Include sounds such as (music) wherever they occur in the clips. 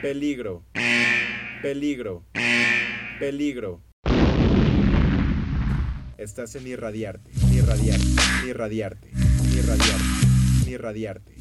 Peligro. Peligro. Peligro. Estás en irradiarte, irradiarte, irradiarte, irradiarte, irradiarte.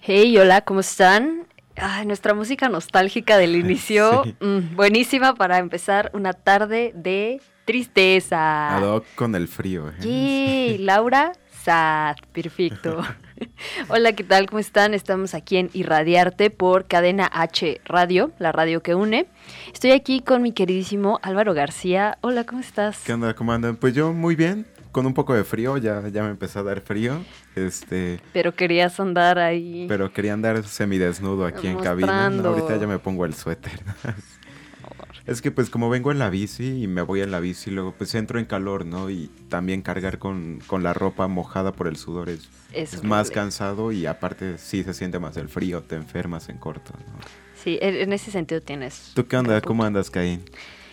Hey, hola, ¿cómo están? Ay, nuestra música nostálgica del (laughs) inicio, Sí. mm, buenísima para empezar una tarde de tristeza. Ad con el frío. ¿eh? Yay, Laura Sad, perfecto. (laughs) Hola, ¿qué tal? ¿Cómo están? Estamos aquí en Irradiarte por Cadena H Radio, la radio que une. Estoy aquí con mi queridísimo Álvaro García. Hola, ¿cómo estás? ¿Qué onda? ¿Cómo andan? Pues yo muy bien, con un poco de frío, ya, ya me empezó a dar frío. Este, Pero querías andar ahí. pero quería andar semidesnudo aquí en cabina. Ahorita ya me pongo el suéter. (laughs) es que pues como vengo en la bici y me voy en la bici, luego pues entro en calor, ¿no? Y también cargar con, con la ropa mojada por el sudor es, Es es más cansado y aparte sí se siente más el frío, te enfermas en corto, ¿no? Sí, en ese sentido tienes. ¿Tú qué onda? ¿Cómo andas, Caín?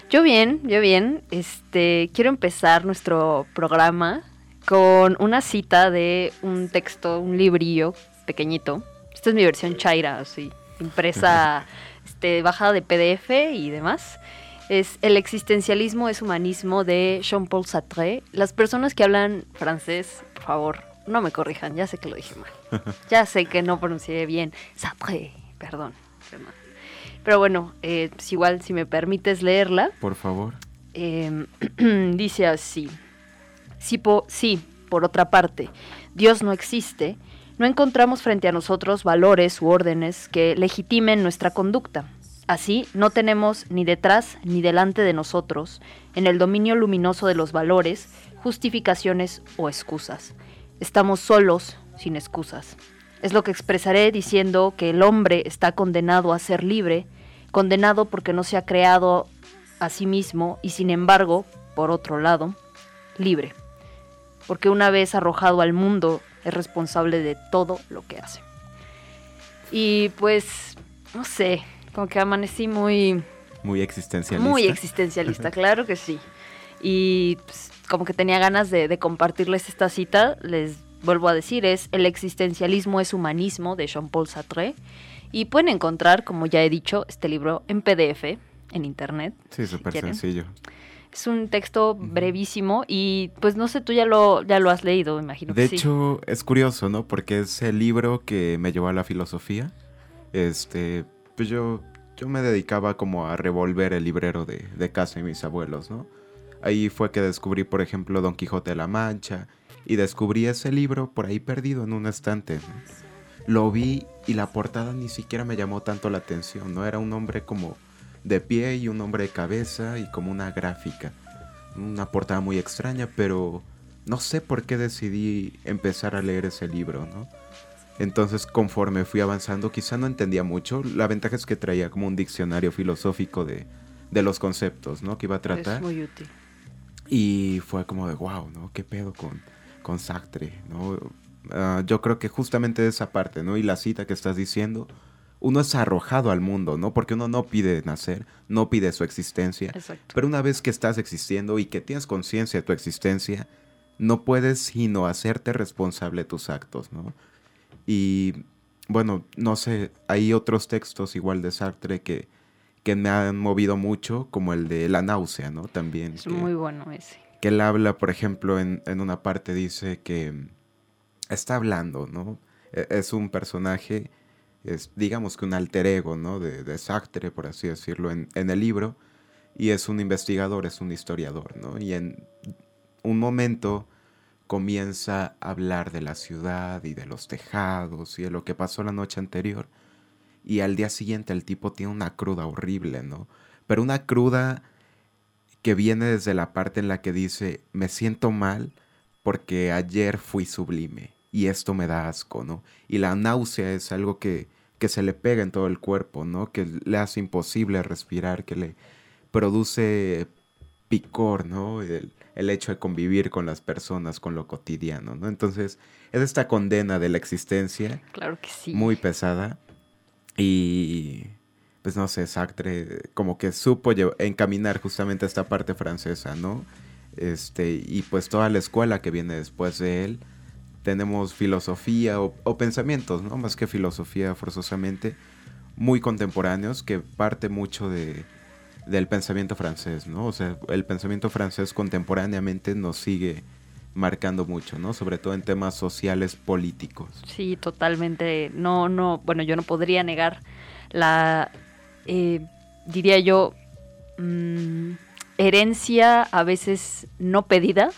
Yo bien, yo bien. Este, quiero empezar nuestro programa con una cita de un texto, un librillo pequeñito. Esta es mi versión chaira, así, impresa, (laughs) este, bajada de PDF y demás. Es El existencialismo es humanismo de Jean-Paul Sartre. Las personas que hablan francés, por favor, no me corrijan, ya sé que lo dije mal. (laughs) Ya sé que no pronuncié bien. Sartre, perdón. Pero bueno, eh, pues igual si me permites leerla. Por favor. Eh, (clears throat) dice así. Si po- sí, por otra parte, Dios no existe, no encontramos frente a nosotros valores u órdenes que legitimen nuestra conducta. Así, no tenemos ni detrás ni delante de nosotros, en el dominio luminoso de los valores, justificaciones o excusas. Estamos solos, sin excusas. Es lo que expresaré diciendo que el hombre está condenado a ser libre, condenado porque no se ha creado a sí mismo y sin embargo, por otro lado, libre, porque una vez arrojado al mundo es responsable de todo lo que hace. Y pues, no sé, como que amanecí muy, Muy existencialista. muy existencialista, claro que sí. Y pues, como que tenía ganas de, de compartirles esta cita, les vuelvo a decir, es El existencialismo es humanismo de Jean-Paul Sartre. Y pueden encontrar, como ya he dicho, este libro en PDF, en internet. Sí, súper quieren. sencillo. Es un texto brevísimo y pues no sé, tú ya lo, ya lo has leído, imagino De que sí. hecho, es curioso, ¿no? Porque es el libro que me llevó a la filosofía. Este, pues yo, yo me dedicaba como a revolver el librero de, de casa de mis abuelos, ¿no? Ahí fue que descubrí, por ejemplo, Don Quijote de la Mancha. Y descubrí ese libro por ahí perdido en un estante. ¿no? Lo vi y la portada ni siquiera me llamó tanto la atención, ¿no? Era un hombre como de pie y un hombre de cabeza y como una gráfica. Una portada muy extraña, pero no sé por qué decidí empezar a leer ese libro, ¿no? Entonces, conforme fui avanzando, quizá no entendía mucho. La ventaja es que traía como un diccionario filosófico de, de los conceptos, ¿no? Que iba a tratar. Es muy útil. Y fue como de, wow, ¿no? ¿Qué pedo con, con Sartre, ¿no? Ah, yo creo que justamente esa parte, ¿no? Y la cita que estás diciendo, uno es arrojado al mundo, ¿no? Porque uno no pide nacer, no pide su existencia. Exacto. Pero una vez que estás existiendo y que tienes conciencia de tu existencia, no puedes sino hacerte responsable de tus actos, ¿no? Y bueno, no sé, hay otros textos igual de Sartre que, que me han movido mucho, como el de La náusea, ¿no? También. Es que, muy bueno ese. que él habla, por ejemplo, en, en una parte dice que está hablando, ¿no? E- Es un personaje, es, digamos que un alter ego, ¿no? De, de Sartre, por así decirlo, en, en el libro. Y es un investigador, es un historiador, ¿no? Y en un momento comienza a hablar de la ciudad y de los tejados y de lo que pasó la noche anterior. Y al día siguiente el tipo tiene una cruda horrible, ¿no? Pero una cruda que viene desde la parte en la que dice, me siento mal porque ayer fui sublime y esto me da asco, ¿no? Y la náusea es algo que, que se le pega en todo el cuerpo, ¿no? Que le hace imposible respirar, que le produce picor, ¿no? El, el hecho de convivir con las personas, con lo cotidiano, ¿no? Entonces, es esta condena de la existencia. Claro que sí. Muy pesada. Y, pues no sé, Sartre como que supo encaminar justamente esta parte francesa, ¿no? Este, y pues toda la escuela que viene después de él, tenemos filosofía o, pensamientos, ¿no? Más que filosofía forzosamente, muy contemporáneos, que parte mucho de, del pensamiento francés, ¿no? O sea, el pensamiento francés contemporáneamente nos sigue marcando mucho, ¿no? Sobre todo en temas sociales políticos. Sí, totalmente. No, no, bueno, yo no podría negar la, eh, diría yo, mm, herencia a veces no pedida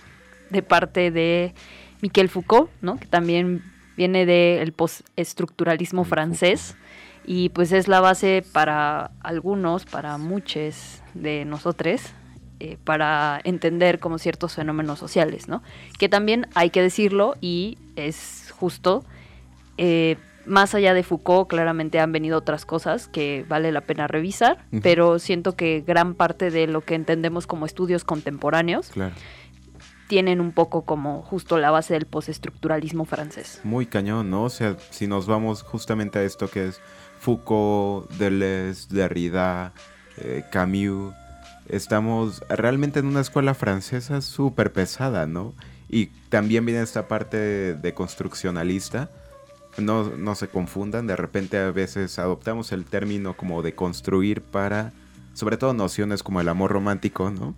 de parte de Miquel Foucault, ¿no? Que también viene del postestructuralismo francés y pues es la base para algunos, para muchos de nosotros, eh, para entender como ciertos fenómenos sociales, ¿no? Que también hay que decirlo y es justo, eh, más allá de Foucault claramente han venido otras cosas que vale la pena revisar, pero siento que gran parte de lo que entendemos como estudios contemporáneos tienen un poco como justo la base del postestructuralismo francés. Muy cañón, ¿no? O sea, si nos vamos justamente a esto que es Foucault, Deleuze, Derrida, eh, Camus. Estamos realmente en una escuela francesa súper pesada, ¿no? Y también viene esta parte de, construccionalista. No, no, se confundan, de repente a veces adoptamos el término como de construir para, sobre todo nociones como el amor romántico, ¿no?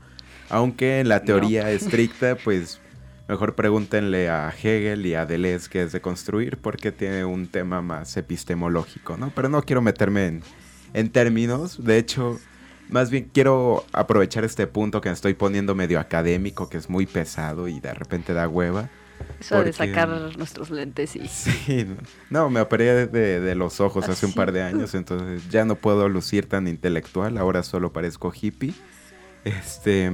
Aunque en la teoría (laughs) estricta, pues Mejor pregúntenle a Hegel y a Deleuze qué es de construir, porque tiene un tema más epistemológico, ¿no? Pero no quiero meterme en, términos. De hecho, más bien quiero aprovechar este punto que me estoy poniendo medio académico, que es muy pesado y de repente da hueva. Eso de sacar nuestros lentes y... (laughs) Sí, no, me operé de, los ojos hace un par de años, entonces ya no puedo lucir tan intelectual, ahora solo parezco hippie. Este...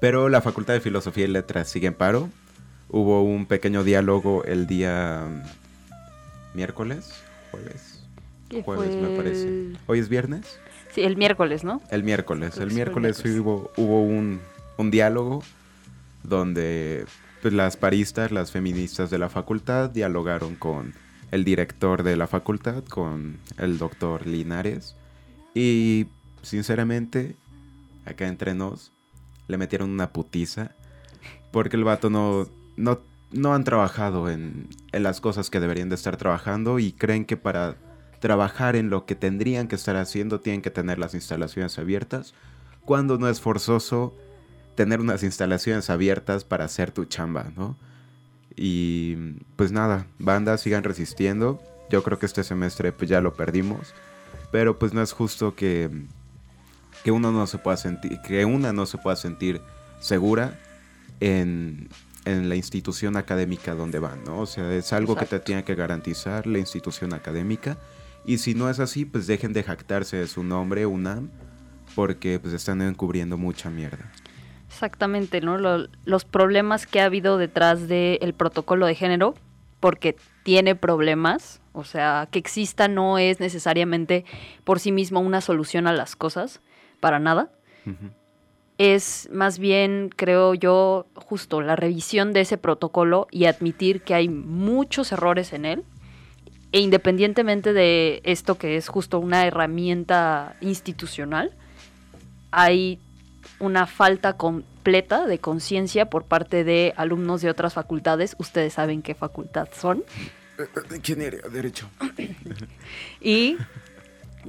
Pero la Facultad de Filosofía y Letras sigue en paro. Hubo un pequeño diálogo el día mm, miércoles, jueves. Jueves me parece. ¿Hoy es viernes? Sí, el miércoles, ¿no? El miércoles. El miércoles, hubo, hubo un, diálogo donde pues, las paristas, las feministas de la facultad dialogaron con el director de la facultad, con el doctor Linares. Y sinceramente, acá entre nos, le metieron una putiza. Porque el vato no, no, no han trabajado en, en las cosas que deberían de estar trabajando y creen que para trabajar en lo que tendrían que estar haciendo tienen que tener las instalaciones abiertas, cuando no es forzoso tener unas instalaciones abiertas para hacer tu chamba, ¿no? Y pues nada, bandas sigan resistiendo. Yo creo que este semestre pues ya lo perdimos, pero pues no es justo que que uno no se pueda sentir, que una no se pueda sentir segura en, la institución académica donde van, ¿no? O sea, es algo que te tiene que garantizar la institución académica. Y si no es así, pues dejen de jactarse de su nombre, UNAM, porque pues están encubriendo mucha mierda. Exactamente, ¿no? los problemas que ha habido detrás del protocolo de género, porque tiene problemas, o sea, que exista no es necesariamente por sí mismo una solución a las cosas para nada. Es más bien, creo yo, justo la revisión de ese protocolo y admitir que hay muchos errores en él. E independientemente de esto que es justo una herramienta institucional, hay una falta completa de conciencia por parte de alumnos de otras facultades. Ustedes saben qué facultad son. ¿Quién era? Derecho. y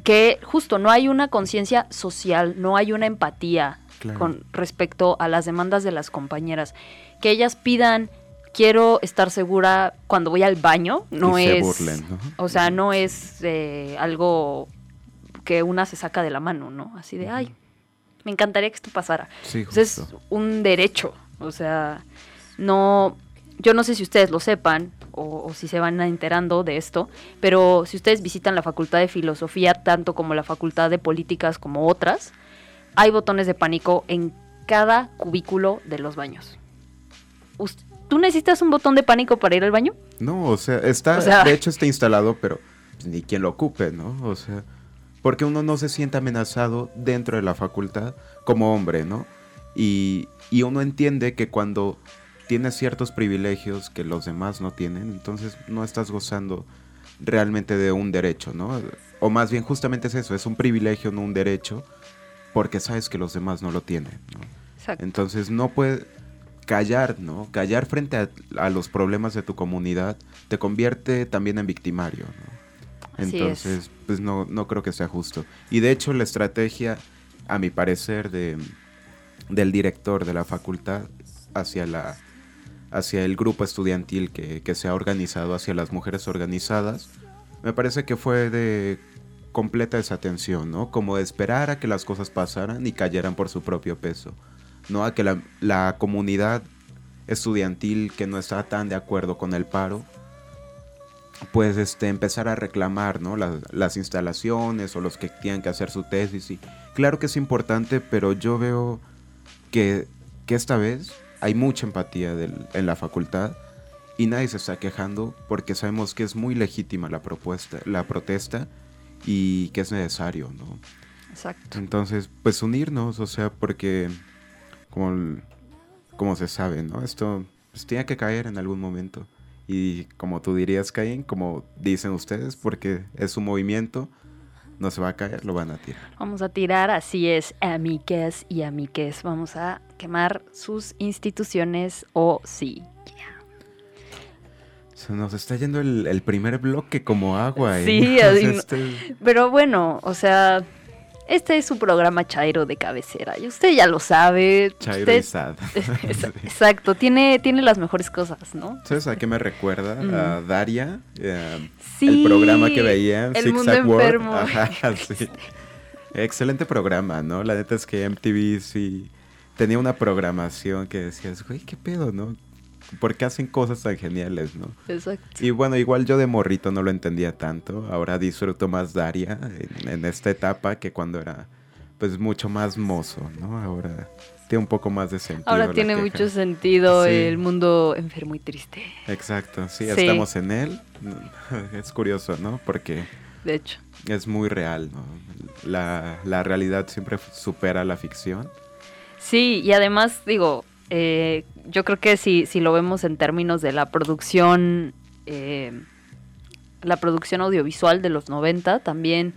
que justo no hay una conciencia social, no hay una empatía con respecto a las demandas de las compañeras. Que ellas pidan, quiero estar segura cuando voy al baño, no es... O sea, no es eh, algo que una se saca de la mano, ¿no? Así de, ay, me encantaría que esto pasara. Sí, es un derecho, o sea, no... Yo no sé si ustedes lo sepan, o, si se van enterando de esto, pero si ustedes visitan la Facultad de Filosofía, tanto como la Facultad de Políticas como otras, hay botones de pánico en cada cubículo de los baños. ¿Tú necesitas un botón de pánico para ir al baño? No, o sea, está, O sea- de hecho está instalado, pero pues, ni quien lo ocupe, ¿no? O sea, porque uno no se siente amenazado dentro de la facultad como hombre, ¿no? Y, y uno entiende que cuando tienes ciertos privilegios que los demás no tienen, entonces no estás gozando realmente de un derecho, ¿no? O más bien justamente es eso, es un privilegio, no un derecho, porque sabes que los demás no lo tienen, ¿no? Exacto. Entonces no puede callar, ¿no? Callar frente a, a los problemas de tu comunidad te convierte también en victimario, ¿no? Así Entonces, pues no, no creo que sea justo. Y de hecho la estrategia, a mi parecer, de, del director de la facultad hacia la hacia el grupo estudiantil que, que se ha organizado, hacia las mujeres organizadas, me parece que fue de completa desatención, ¿no? Como de esperar a que las cosas pasaran y cayeran por su propio peso, no a que la, la comunidad estudiantil que no está tan de acuerdo con el paro, pues este, empezar a reclamar, ¿no? Las, las instalaciones o los que tienen que hacer su tesis. Claro que es importante, pero yo veo que, que esta vez hay mucha empatía del- en la facultad y nadie se está quejando porque sabemos que es muy legítima la propuesta, la protesta y que es necesario, ¿no? Exacto. Entonces, pues unirnos, o sea, porque como, como se sabe, ¿no? Esto pues, tiene que caer en algún momento. Y como tú dirías, Caín, como dicen ustedes, porque es un movimiento, no se va a caer, lo van a tirar. Vamos a tirar, así es, amiques y amiques. Vamos a quemar sus instituciones o sí. Se nos está yendo el, el primer bloque como agua. Sí, O sea, así no- este- Pero bueno, o sea, este es su programa Chairo de cabecera. Y usted ya lo sabe. Chairo usted- y sad. (laughs) (laughs) Exacto, tiene, tiene las mejores cosas, ¿no? ¿Sabes a qué me recuerda? A Daria, eh, Sí, el programa que veía, El Zig Mundo. Enfermo. (laughs) Ajá, sí. Excelente programa, ¿no? La neta es que MTV sí tenía una programación que decías, güey, ¿qué pedo, no? ¿Por qué hacen cosas tan geniales, no? Exacto. Y bueno, igual yo de morrito no lo entendía tanto. Ahora disfruto más Daria en, en esta etapa que cuando era, pues, mucho más mozo, ¿no? Ahora tiene un poco más de sentido. Ahora tiene queja. mucho sentido Sí. el mundo enfermo y triste. Exacto, sí, Sí. estamos en él. (laughs) Es curioso, ¿no? Porque De hecho. es muy real, ¿no? La, la realidad siempre supera la ficción. Sí, y además, digo, eh, yo creo que si, si lo vemos en términos de la producción, eh, la producción audiovisual de los 90, también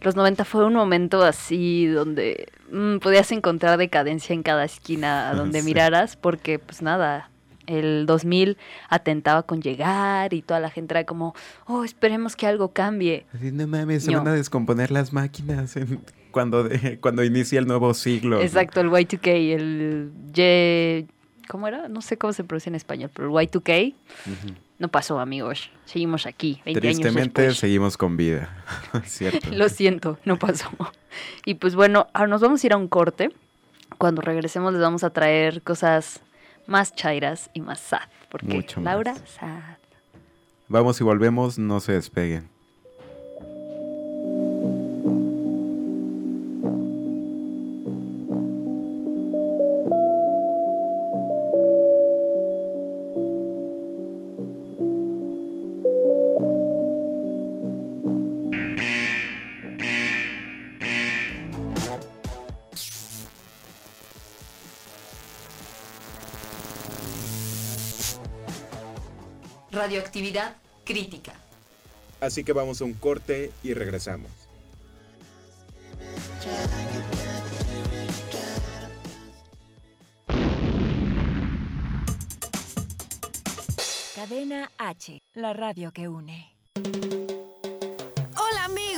los 90 fue un momento así donde mm, podías encontrar decadencia en cada esquina donde Sí. miraras, porque pues nada, el 2000 atentaba con llegar y toda la gente era como, oh, esperemos que algo cambie. Así, no mames, se No. van a descomponer las máquinas en- cuando, de- (laughs) cuando inicia el nuevo siglo. ¿no? Exacto, el Y2K, el Y... ¿Cómo era? No sé cómo se pronuncia en español, pero el Y2K Ujú. no pasó, amigos. Seguimos aquí, 20 Tristemente años seguimos con vida. (laughs) Cierto. (laughs) Lo siento, no pasó. Y pues bueno, ahora nos vamos a ir a un corte. Cuando regresemos les vamos a traer cosas más chairas y más sad. Porque Mucho más. Laura, sad. Vamos y volvemos, no se despeguen. Radioactividad crítica. Así que vamos a un corte y regresamos. Cadena H, la radio que une.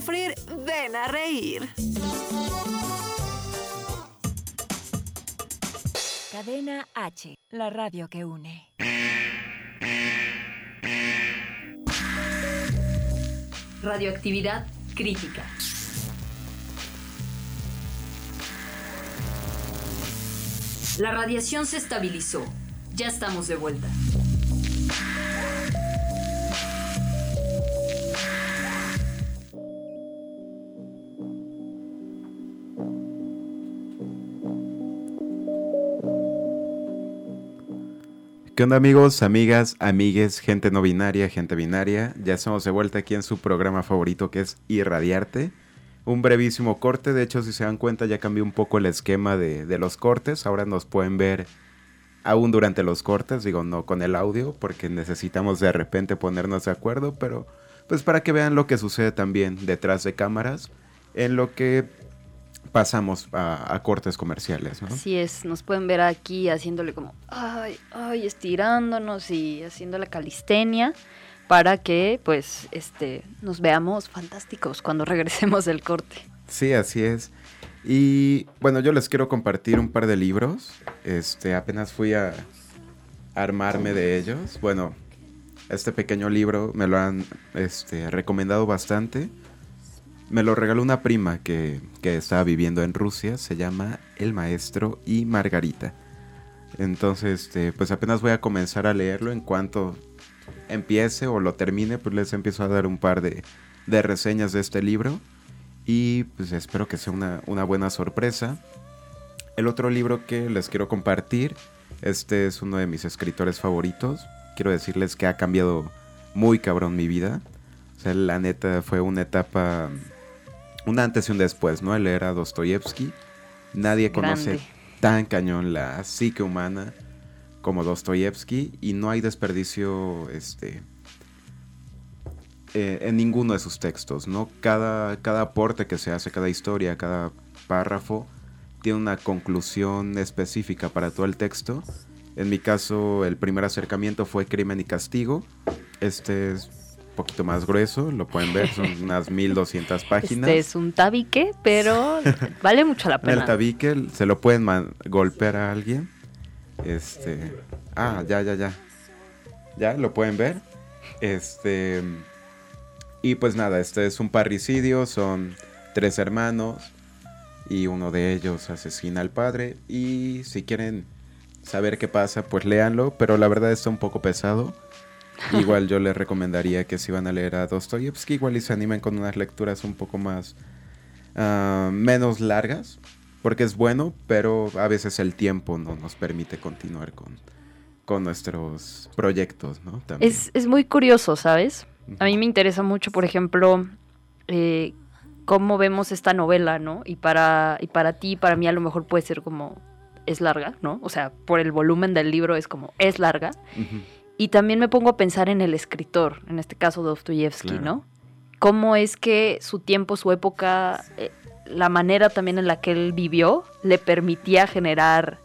ven a reír. Cadena H, la radio que une. Radioactividad crítica. La radiación se estabilizó. Ya estamos de vuelta. ¿Qué onda amigos, amigas, amigues, gente no binaria, gente binaria? Ya estamos de vuelta aquí en su programa favorito que es Irradiarte. Un brevísimo corte, de hecho si se dan cuenta ya cambió un poco el esquema de, de los cortes, ahora nos pueden ver aún durante los cortes, digo no con el audio porque necesitamos de repente ponernos de acuerdo, pero pues para que vean lo que sucede también detrás de cámaras, en lo que pasamos a, a cortes comerciales, ¿no? Así es, nos pueden ver aquí haciéndole como, ay, ay, estirándonos y haciendo la calistenia para que pues este nos veamos fantásticos cuando (laughs) regresemos del corte. Sí, así es. Y bueno, yo les quiero compartir un par de libros. Este, apenas fui a armarme de ellos. Bueno, este pequeño libro me lo han este, recomendado bastante. Me lo regaló una prima que, que estaba viviendo en Rusia. Se llama El Maestro y Margarita. Entonces, este, pues apenas voy a comenzar a leerlo. En cuanto empiece o lo termine, pues les empiezo a dar un par de, de reseñas de este libro. Y pues espero que sea una, una buena sorpresa. El otro libro que les quiero compartir, este es uno de mis escritores favoritos. Quiero decirles que ha cambiado muy cabrón mi vida. O sea, la neta fue una etapa, un antes y un después, ¿no? El leer a Dostoyevsky. Nadie conoce tan cañón la psique humana como Dostoyevsky y no hay desperdicio este, eh, en ninguno de sus textos, ¿no? Cada, cada aporte que se hace, cada historia, cada párrafo, tiene una conclusión específica para todo el texto. En mi caso, el primer acercamiento fue Crimen y Castigo. Este es poquito más grueso, lo pueden ver, son (laughs) unas 1200 páginas. Este es un tabique, pero (laughs) vale mucho la En el pena. tabique se lo pueden golpear a alguien. Este. Ah, ya, ya, ya. Ya, lo pueden ver. Este. Y pues nada, este es un parricidio. Son tres hermanos. Y uno de ellos asesina al padre. Y si quieren saber qué pasa, pues léanlo. Pero la verdad está un poco pesado. Igual yo les recomendaría que si van a leer a Dostoyevsky, igual y se animen con unas lecturas un poco más ah, menos largas, porque es bueno, pero a veces el tiempo no nos permite continuar con, con nuestros proyectos, ¿no? También. Es, es muy curioso, ¿sabes? A mí me interesa mucho, por ejemplo, eh, cómo vemos esta novela, ¿no? Y para, y para ti, para mí a lo mejor puede ser como, es larga, ¿no? O sea, por el volumen del libro es como, es larga. Ujú. Y también me pongo a pensar en el escritor, en este caso Dostoyevsky, Claro. ¿no? Cómo es que su tiempo, su época, eh, la manera también en la que él vivió, le permitía generar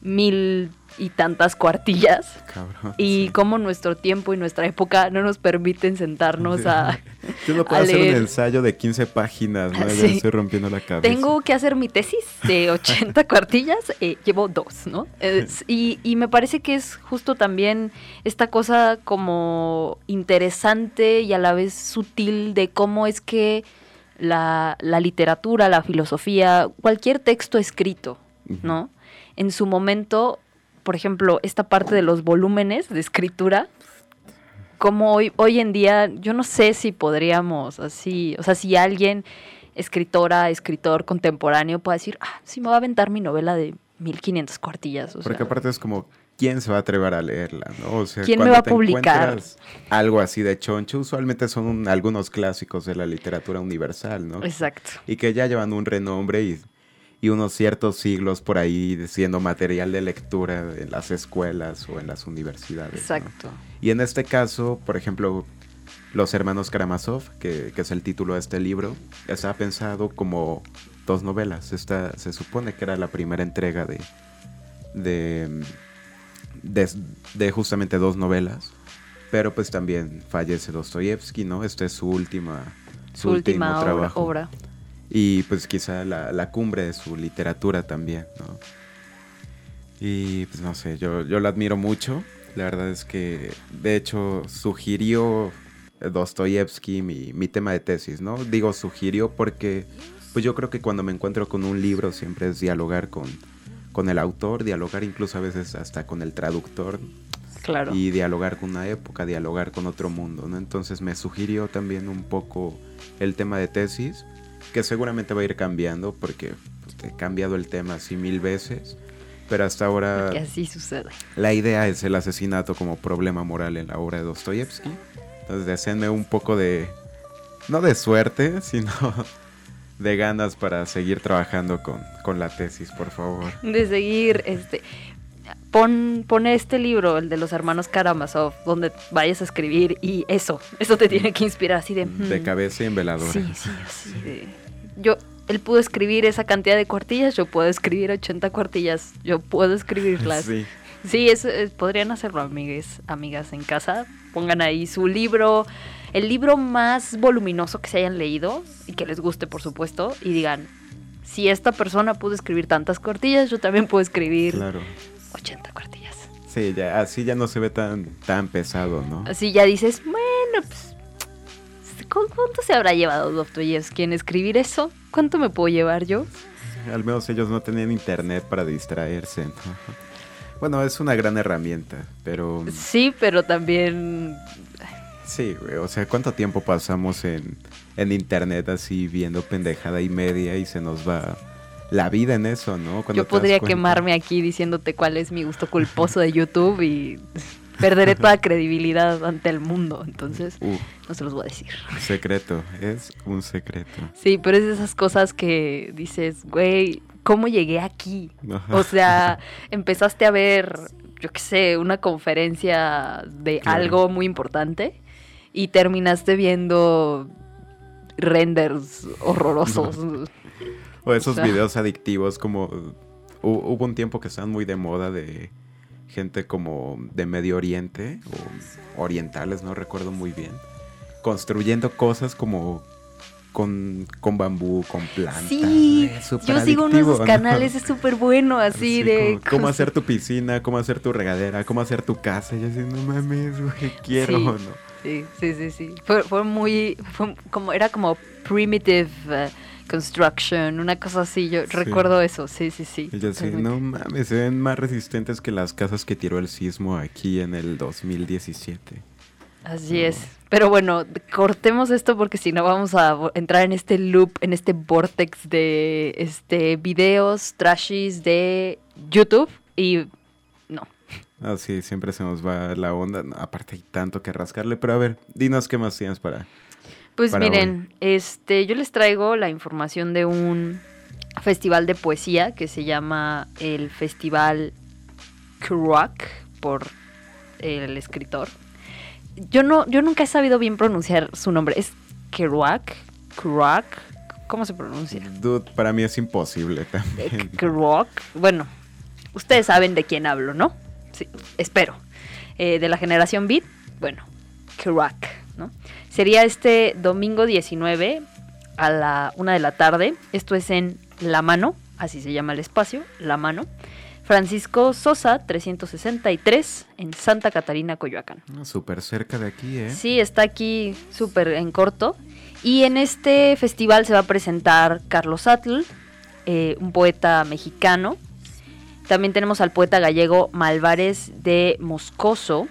mil y tantas cuartillas. Cabrón. Y sí. cómo nuestro tiempo y nuestra época no nos permiten sentarnos a... (laughs) Yo no puedo hacer un ensayo de 15 páginas, ¿no? Ya Sí. estoy rompiendo la cabeza. Tengo que hacer mi tesis de (laughs) 80 cuartillas, eh, llevo dos, ¿no? Y, y me parece que es justo también esta cosa como interesante y a la vez sutil de cómo es que la, la literatura, la filosofía, cualquier texto escrito. ¿no? En su momento, por ejemplo, esta parte de los volúmenes de escritura, como hoy, hoy en día, yo no sé si podríamos así, o sea, si alguien, escritora, escritor contemporáneo, puede decir, ah, sí me va a aventar mi novela de 1500 cuartillas. O Porque sea, aparte es como, ¿quién se va a atrever a leerla? ¿no? O sea, ¿Quién me va a publicar? Algo así de choncho, usualmente son un- algunos clásicos de la literatura universal, ¿no? Exacto. y que ya llevan un renombre y, y unos ciertos siglos por ahí siendo material de lectura en las escuelas o en las universidades. ¿no? Exacto. Y en este caso, por ejemplo, Los Hermanos Karamazov, que, que es el título de este libro, estaba pensado como dos novelas. Esta se supone que era la primera entrega de, de, de, de justamente dos novelas. Pero pues también fallece Dostoyevsky, ¿no? Esta es su última, Su, último última trabajo. obra. Y pues quizá la, la cumbre de su literatura también, ¿no? Y pues no sé, yo, yo lo admiro mucho. La verdad es que, de hecho, sugirió Dostoyevsky mi, mi tema de tesis, ¿no? Digo sugirió porque, pues yo creo que cuando me encuentro con un libro siempre es dialogar con, con el autor, dialogar incluso a veces hasta con el traductor. Claro. Y dialogar con una época, dialogar con otro mundo, ¿no? Entonces me sugirió también un poco el tema de tesis, que seguramente va a ir cambiando porque pues, he cambiado el tema así mil veces pero hasta ahora... Que así sucede. La idea es el asesinato como problema moral en la obra de Dostoyevsky. Entonces, deseenme un poco de... No de suerte, (laughs) sino de ganas para seguir trabajando con, con la tesis, por favor. De seguir, este... Pon, pone este libro, el de los hermanos Karamazov, donde vayas a escribir y eso, eso te tiene que inspirar así de... De hmm, cabeza y en veladora. Sí, sí, así de... Yo, él pudo escribir esa cantidad de cuartillas, yo puedo escribir 80 cuartillas, yo puedo escribirlas. Sí. Sí, es, es- podrían hacerlo, amigues, amigas en casa. Pongan ahí su libro, el libro más voluminoso que se hayan leído y que les guste, por supuesto, y digan, si esta persona pudo escribir tantas cuartillas, yo también puedo escribir Claro. 80 cuartillas. Sí, ya, así ya no se ve tan, tan pesado, ¿no? Así ya dices, bueno, pues, ¿cu- ¿cuánto se habrá llevado Dostoyevsky en escribir eso? ¿Cuánto me puedo llevar yo? Al menos ellos no tenían internet para distraerse. ¿no? Bueno, es una gran herramienta, pero Sí, pero también sí, güey, o sea, ¿cuánto tiempo pasamos en, en internet así viendo pendejada y media y se nos va la vida en eso, ¿no? Cuando yo podría quemarme aquí diciéndote cuál es mi gusto culposo de YouTube y perderé toda credibilidad ante el mundo. Entonces, Uh, no se los voy a decir. secreto, es un secreto. Sí, pero es de esas cosas que dices, güey, ¿cómo llegué aquí? Ajá. O sea, (laughs) empezaste a ver, yo qué sé, una conferencia de Claro. algo muy importante y terminaste viendo renders horrorosos. (laughs) O esos sea. videos adictivos como hu- hubo un tiempo que estaban muy de moda de gente como de Medio Oriente o orientales, no recuerdo muy bien, construyendo cosas como con, con bambú, con plantas. Sí, yo sigo uno de esos ¿no? canales, es súper bueno, así Sí, de... como, cómo hacer tu piscina, cómo hacer tu regadera, cómo hacer tu casa. Y así, no mames, güey, quiero, Sí. ¿no? Sí, sí, sí, sí. Fue, fue muy, fue como, era como primitive eh, construction, una cosa así, yo recuerdo eso, sí, sí, sí. Y yo totalmente. no mames, se ven más resistentes que las casas que tiró el sismo aquí en el 2017. Así es. Pero bueno, cortemos esto porque si no vamos a entrar en este loop, en este vortex de este videos trashies de YouTube y no. Así, siempre se nos va la onda. Aparte hay tanto que rascarle. Pero a ver, dinos qué más tienes para... Pues Para miren, este, yo les traigo la información de un festival de poesía que se llama el Festival Kerouac por el escritor. Yo no, yo nunca he sabido bien pronunciar su nombre. ¿Es Kerouac? Kerouac? ¿Cómo se pronuncia? Dude, para mí es imposible Eh, también. Kerouac. Bueno, ustedes saben de quién hablo, ¿no? Sí, espero. Eh, de la generación Beat, bueno, Kerouac, ¿no? Sería este domingo 19 a la una de la tarde. Esto es en La Mano, así se llama el espacio, La Mano. Francisco Sosa, 363, en Santa Catarina, Coyoacán. Ah, Súper cerca de aquí, ¿eh? Sí, está aquí súper en corto. Y en este festival se va a presentar Carlos Atl, eh, un poeta mexicano. También tenemos al poeta gallego Malvares de Moscoso.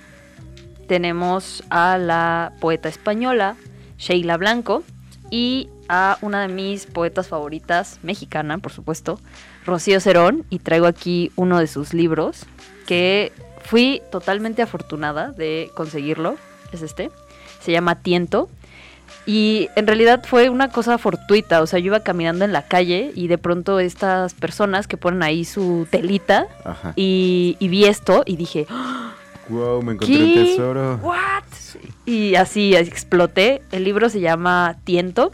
Tenemos a la poeta española Sheila Blanco. Y a una de mis poetas favoritas, mexicana, por supuesto, Rocío Cerón. Y traigo aquí uno de sus libros que fui totalmente afortunada de conseguirlo. Es este. Se llama Tiento. Y en realidad fue una cosa fortuita. O sea, yo iba caminando en la calle y de pronto estas personas que ponen ahí su telita y, y vi esto y dije, "¡Ah! Wow, me encontré ¿Qué? un tesoro. ¿What? Y así exploté. El libro se llama Tiento.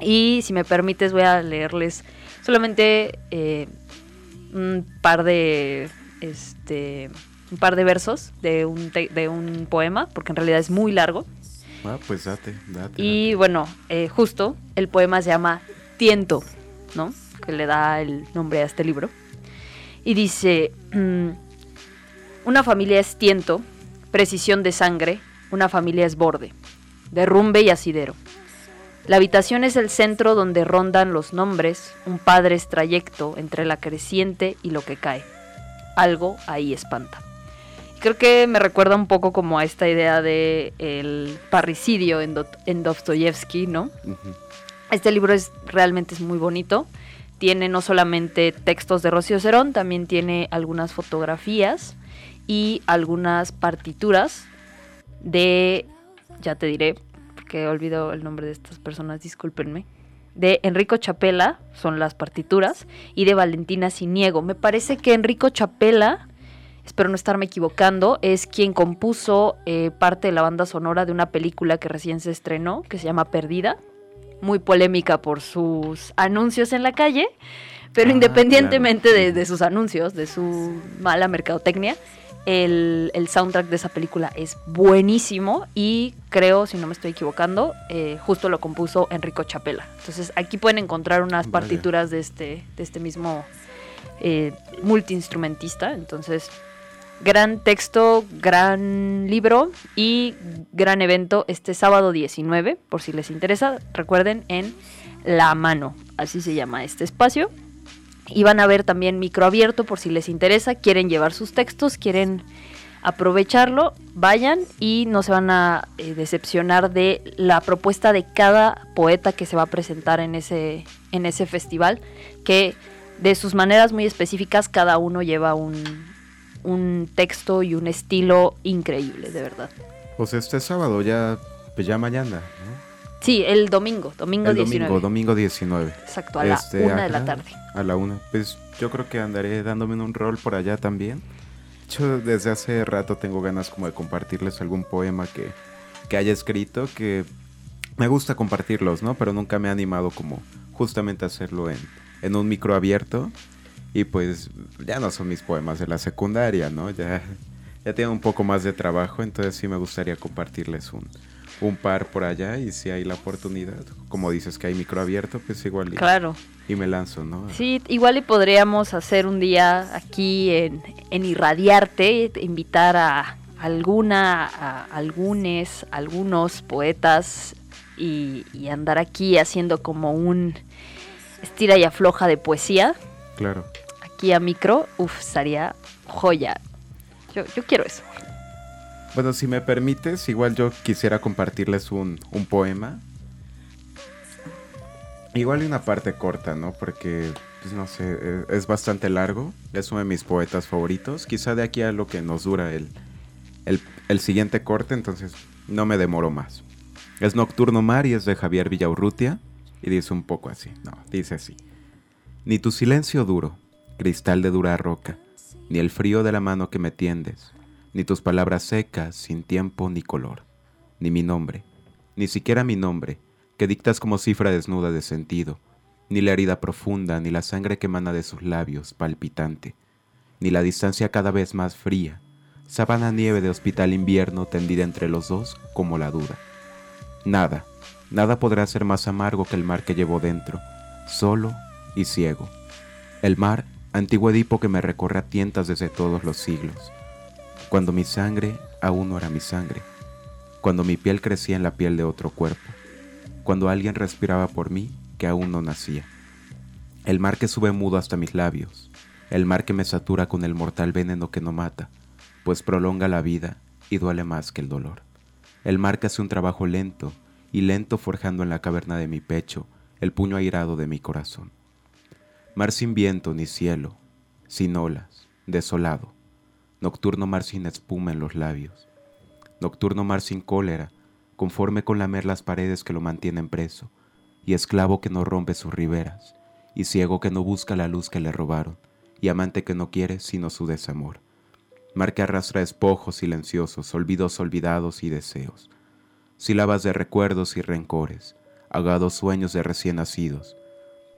Y si me permites voy a leerles solamente eh, un par de este un par de versos de un, de un poema, porque en realidad es muy largo. Ah, pues date, date. Y bueno, eh, justo el poema se llama Tiento, ¿no? Que le da el nombre a este libro. Y dice, mm, una familia es tiento, precisión de sangre, una familia es borde, derrumbe y asidero. La habitación es el centro donde rondan los nombres, un padre es trayecto entre la creciente y lo que cae. Algo ahí espanta. Creo que me recuerda un poco como a esta idea de el parricidio en, Do- en Dostoyevsky, ¿no? Este libro es realmente es muy bonito. Tiene no solamente textos de Rocío Cerón, también tiene algunas fotografías y algunas partituras de, ya te diré, porque he olvidado el nombre de estas personas, discúlpenme. De Enrico Chapela, son las partituras, y de Valentina Siniego. Me parece que Enrico Chapela, espero no estarme equivocando, es quien compuso eh, parte de la banda sonora de una película que recién se estrenó, que se llama Perdida muy polémica por sus anuncios en la calle, pero Ah, independientemente claro. de, de sus anuncios, de su mala mercadotecnia, el, el soundtrack de esa película es buenísimo y creo, si no me estoy equivocando, eh, justo lo compuso Enrico Chapela. Entonces aquí pueden encontrar unas Vale. partituras de este, de este mismo eh, multiinstrumentista. Entonces, gran texto, gran libro y gran evento este sábado 19, por si les interesa. Recuerden en La Mano, así se llama este espacio. Y van a ver también microabierto por si les interesa, quieren llevar sus textos, quieren aprovecharlo, vayan y no se van a eh, decepcionar de la propuesta de cada poeta que se va a presentar en ese, en ese festival, que de sus maneras muy específicas cada uno lleva un, un texto y un estilo increíble, de verdad. Pues este sábado ya, pues ya mañana, ¿no? Sí, el domingo, domingo El 19. domingo, domingo 19. Exacto, a la Este, una de la tarde. A la una. Pues yo creo que andaré dándome un rol por allá también. Yo desde hace rato tengo ganas como de compartirles algún poema que, que haya escrito, que me gusta compartirlos, ¿no? Pero nunca me he animado como justamente a hacerlo en, en un micro abierto. Y pues ya no son mis poemas de la secundaria, ¿no? Ya, ya tienen un poco más de trabajo, entonces sí me gustaría compartirles un, un par por allá y si hay la oportunidad, como dices que hay micro abierto, pues igual y, Claro. y me lanzo, ¿no? Sí, igual y podríamos hacer un día aquí en, en Irradiarte, invitar a alguna, a algunos, algunos poetas y, y andar aquí haciendo como un estira y afloja de poesía, Claro. aquí a micro, uf, estaría joya. Yo, yo quiero eso. Bueno, si me permites, igual yo quisiera compartirles un, un poema. Igual y una parte corta, ¿no? Porque, pues no sé, eh, es bastante largo. Es uno de mis poetas favoritos. Quizá de aquí a lo que nos dura el, el, el siguiente corte, entonces no me demoro más. Es Nocturno Mar y es de Javier Villaurrutia. Y dice un poco así, no, dice así. Ni tu silencio duro, cristal de dura roca, ni el frío de la mano que me tiendes, ni tus palabras secas, sin tiempo ni color, ni mi nombre, ni siquiera mi nombre, que dictas como cifra desnuda de sentido, ni la herida profunda, ni la sangre que emana de sus labios, palpitante, ni la distancia cada vez más fría, sábana nieve de hospital invierno tendida entre los dos como la duda. Nada, nada podrá ser más amargo que el mar que llevo dentro, solo y ciego. El mar, antiguo Edipo que me recorre a tientas desde todos los siglos. Cuando mi sangre aún no era mi sangre. Cuando mi piel crecía en la piel de otro cuerpo. Cuando alguien respiraba por mí que aún no nacía. El mar que sube mudo hasta mis labios. El mar que me satura con el mortal veneno que no mata, pues prolonga la vida y duele más que el dolor. El mar que hace un trabajo lento y lento forjando en la caverna de mi pecho el puño airado de mi corazón. Mar sin viento ni cielo, sin olas, desolado. Nocturno mar sin espuma en los labios. Nocturno mar sin cólera, conforme con lamer las paredes que lo mantienen preso, y esclavo que no rompe sus riberas, y ciego que no busca la luz que le robaron, y amante que no quiere sino su desamor. Mar que arrastra despojos silenciosos, olvidos olvidados y deseos, sílabas de recuerdos y rencores, agados sueños de recién nacidos,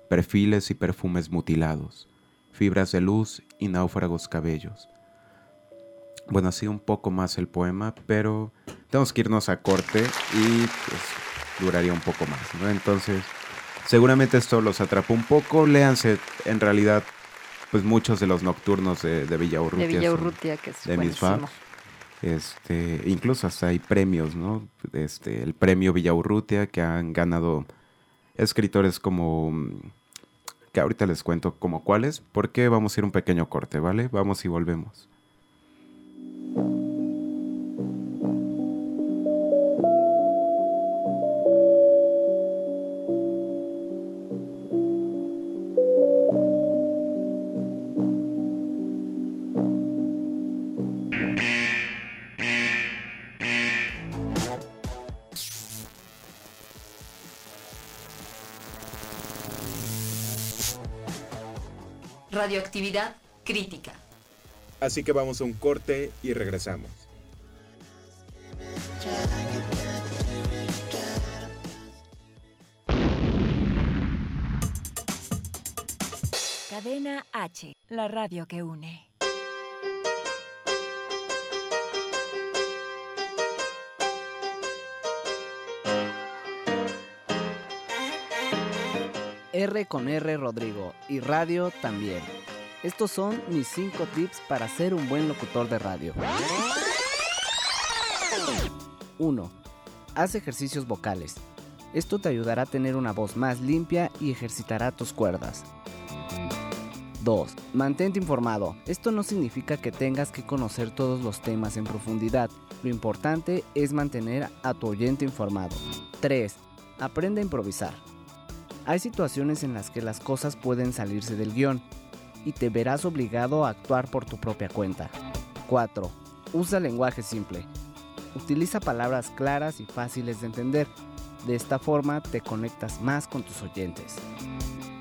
perfiles y perfumes mutilados, fibras de luz y náufragos cabellos. Bueno, así un poco más el poema, pero tenemos que irnos a corte y pues duraría un poco más, ¿no? Entonces, seguramente esto los atrapó un poco, léanse en realidad pues muchos de los nocturnos de, de Villa Urrutia. De Villa son Urrutia, que es de mis faves. Este, incluso hasta hay premios, ¿no? Este, el premio Villa Urrutia que han ganado escritores como que ahorita les cuento como cuáles, porque vamos a ir un pequeño corte, ¿vale? Vamos y volvemos. Radioactividad crítica. Así que vamos a un corte y regresamos. Cadena H, la radio que une. R con R Rodrigo y radio también. Estos son mis 5 tips para ser un buen locutor de radio. 1. Haz ejercicios vocales. Esto te ayudará a tener una voz más limpia y ejercitará tus cuerdas. 2. Mantente informado. Esto no significa que tengas que conocer todos los temas en profundidad. Lo importante es mantener a tu oyente informado. 3. Aprende a improvisar. Hay situaciones en las que las cosas pueden salirse del guion y te verás obligado a actuar por tu propia cuenta. 4. Usa lenguaje simple. Utiliza palabras claras y fáciles de entender. De esta forma te conectas más con tus oyentes.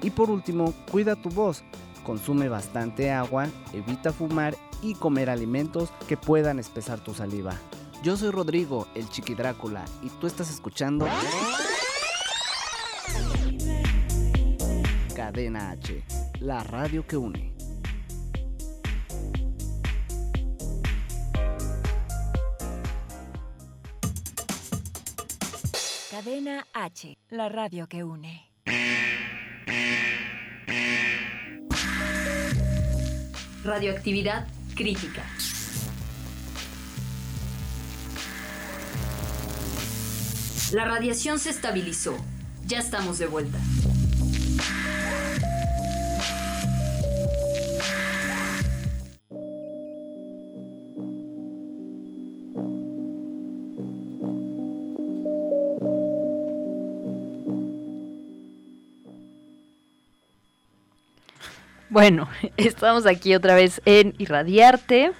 Y por último, cuida tu voz. Consume bastante agua, evita fumar y comer alimentos que puedan espesar tu saliva. Yo soy Rodrigo, el Chiqui Drácula, y tú estás escuchando Cadena H, la radio que une. Cadena H, la radio que une. Radioactividad crítica. La radiación se estabilizó. Ya estamos de vuelta. Bueno, (laughs) estamos aquí otra vez en Irradiarte.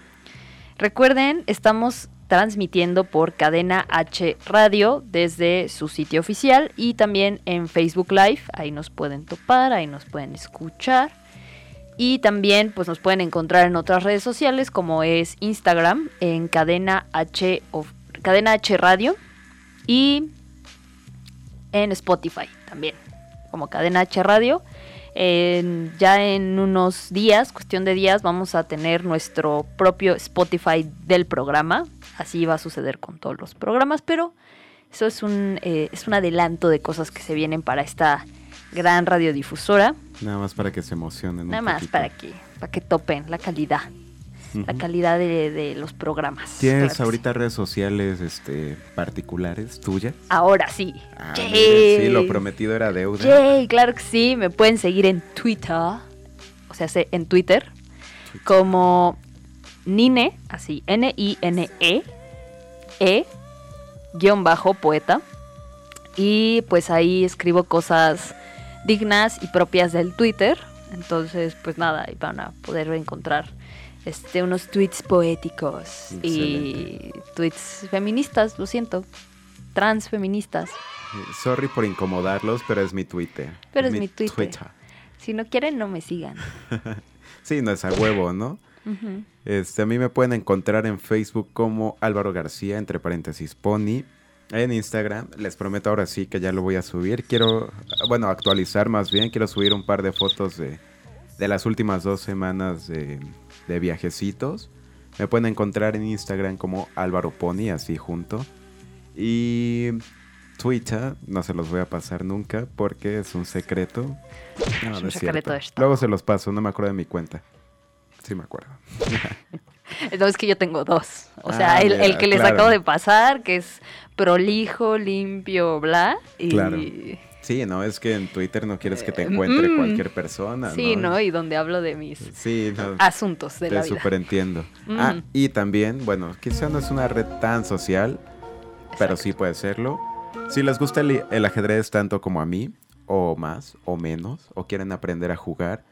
Recuerden, estamos transmitiendo por Cadena H Radio desde su sitio oficial y también en Facebook Live. Ahí nos pueden topar, ahí nos pueden escuchar. Y también pues nos pueden encontrar en otras redes sociales como es Instagram en Cadena H, Cadena H Radio y en Spotify también como Cadena H Radio. Ya en unos días, cuestión de días, vamos a tener nuestro propio Spotify del programa. Así va a suceder con todos los programas, pero eso es un, eh, es un adelanto de cosas que se vienen para esta gran radiodifusora. Nada más para que se emocionen. un Nada más para que, para que topen la calidad, la calidad de, de los programas. ¿Tienes Claro que sí. ahorita redes sociales este, particulares tuyas? Ahora sí. Ah, mira, sí, lo prometido era deuda. Yay, claro que sí. Me pueden seguir en Twitter. O sea, se- en Twitter. Como Nine, así, N-I-N-E, E, guion bajo, poeta. Y pues ahí escribo cosas dignas y propias del Twitter. Entonces, pues nada, ahí van a poder encontrar este, unos tweets poéticos y tweets feministas, lo siento, transfeministas. Sorry por incomodarlos, pero es mi Twitter. Pero es mi Twitter. Twitter. Si no quieren, no me sigan. (laughs) Sí, no es a huevo, ¿no? Este, a mí me pueden encontrar en Facebook como Álvaro García, entre paréntesis Pony. En Instagram, les prometo ahora sí que ya lo voy a subir. Quiero, bueno, actualizar más bien. Quiero subir un par de fotos de, de las últimas dos semanas de, de viajecitos. Me pueden encontrar en Instagram como Álvaro Pony, así junto. Y Twitter, no se los voy a pasar nunca porque es un secreto. No, Es un secreto de Estado. Luego se los paso, no me acuerdo de mi cuenta. Sí me acuerdo. (laughs) No, es que yo tengo dos. O sea, Ah, el, que les claro. acabo de pasar, que es prolijo, limpio, bla. Y... Claro. Sí, no, es que en Twitter no quieres que te encuentre Mm. cualquier persona, Sí, ¿no? Y donde hablo de mis Sí, no. asuntos de la Te vida. súper entiendo. Mm. Ah, y también, bueno, quizá no es una red tan social, pero sí puede serlo. Si les gusta el, el ajedrez tanto como a mí, o más, o menos, o quieren aprender a jugar,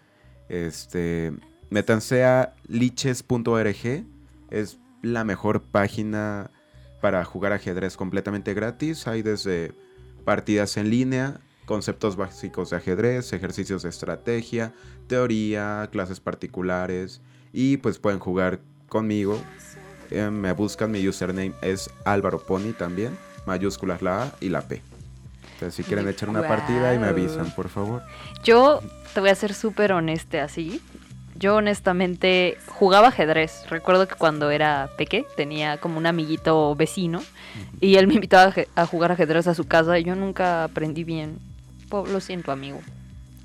este, métanse a liches.org. Es la mejor página para jugar ajedrez completamente gratis. Hay desde partidas en línea, conceptos básicos de ajedrez, ejercicios de estrategia, teoría, clases particulares y pues pueden jugar conmigo. Eh, me buscan, mi username es Álvaro Pony también, mayúsculas la A y la P. Entonces si quieren echar una partida y me avisan, por favor. Yo te voy a ser súper honesta así. Yo honestamente jugaba ajedrez. Recuerdo que cuando era peque tenía como un amiguito vecino y él me invitaba a jugar ajedrez a su casa y yo nunca aprendí bien. Lo siento, amigo.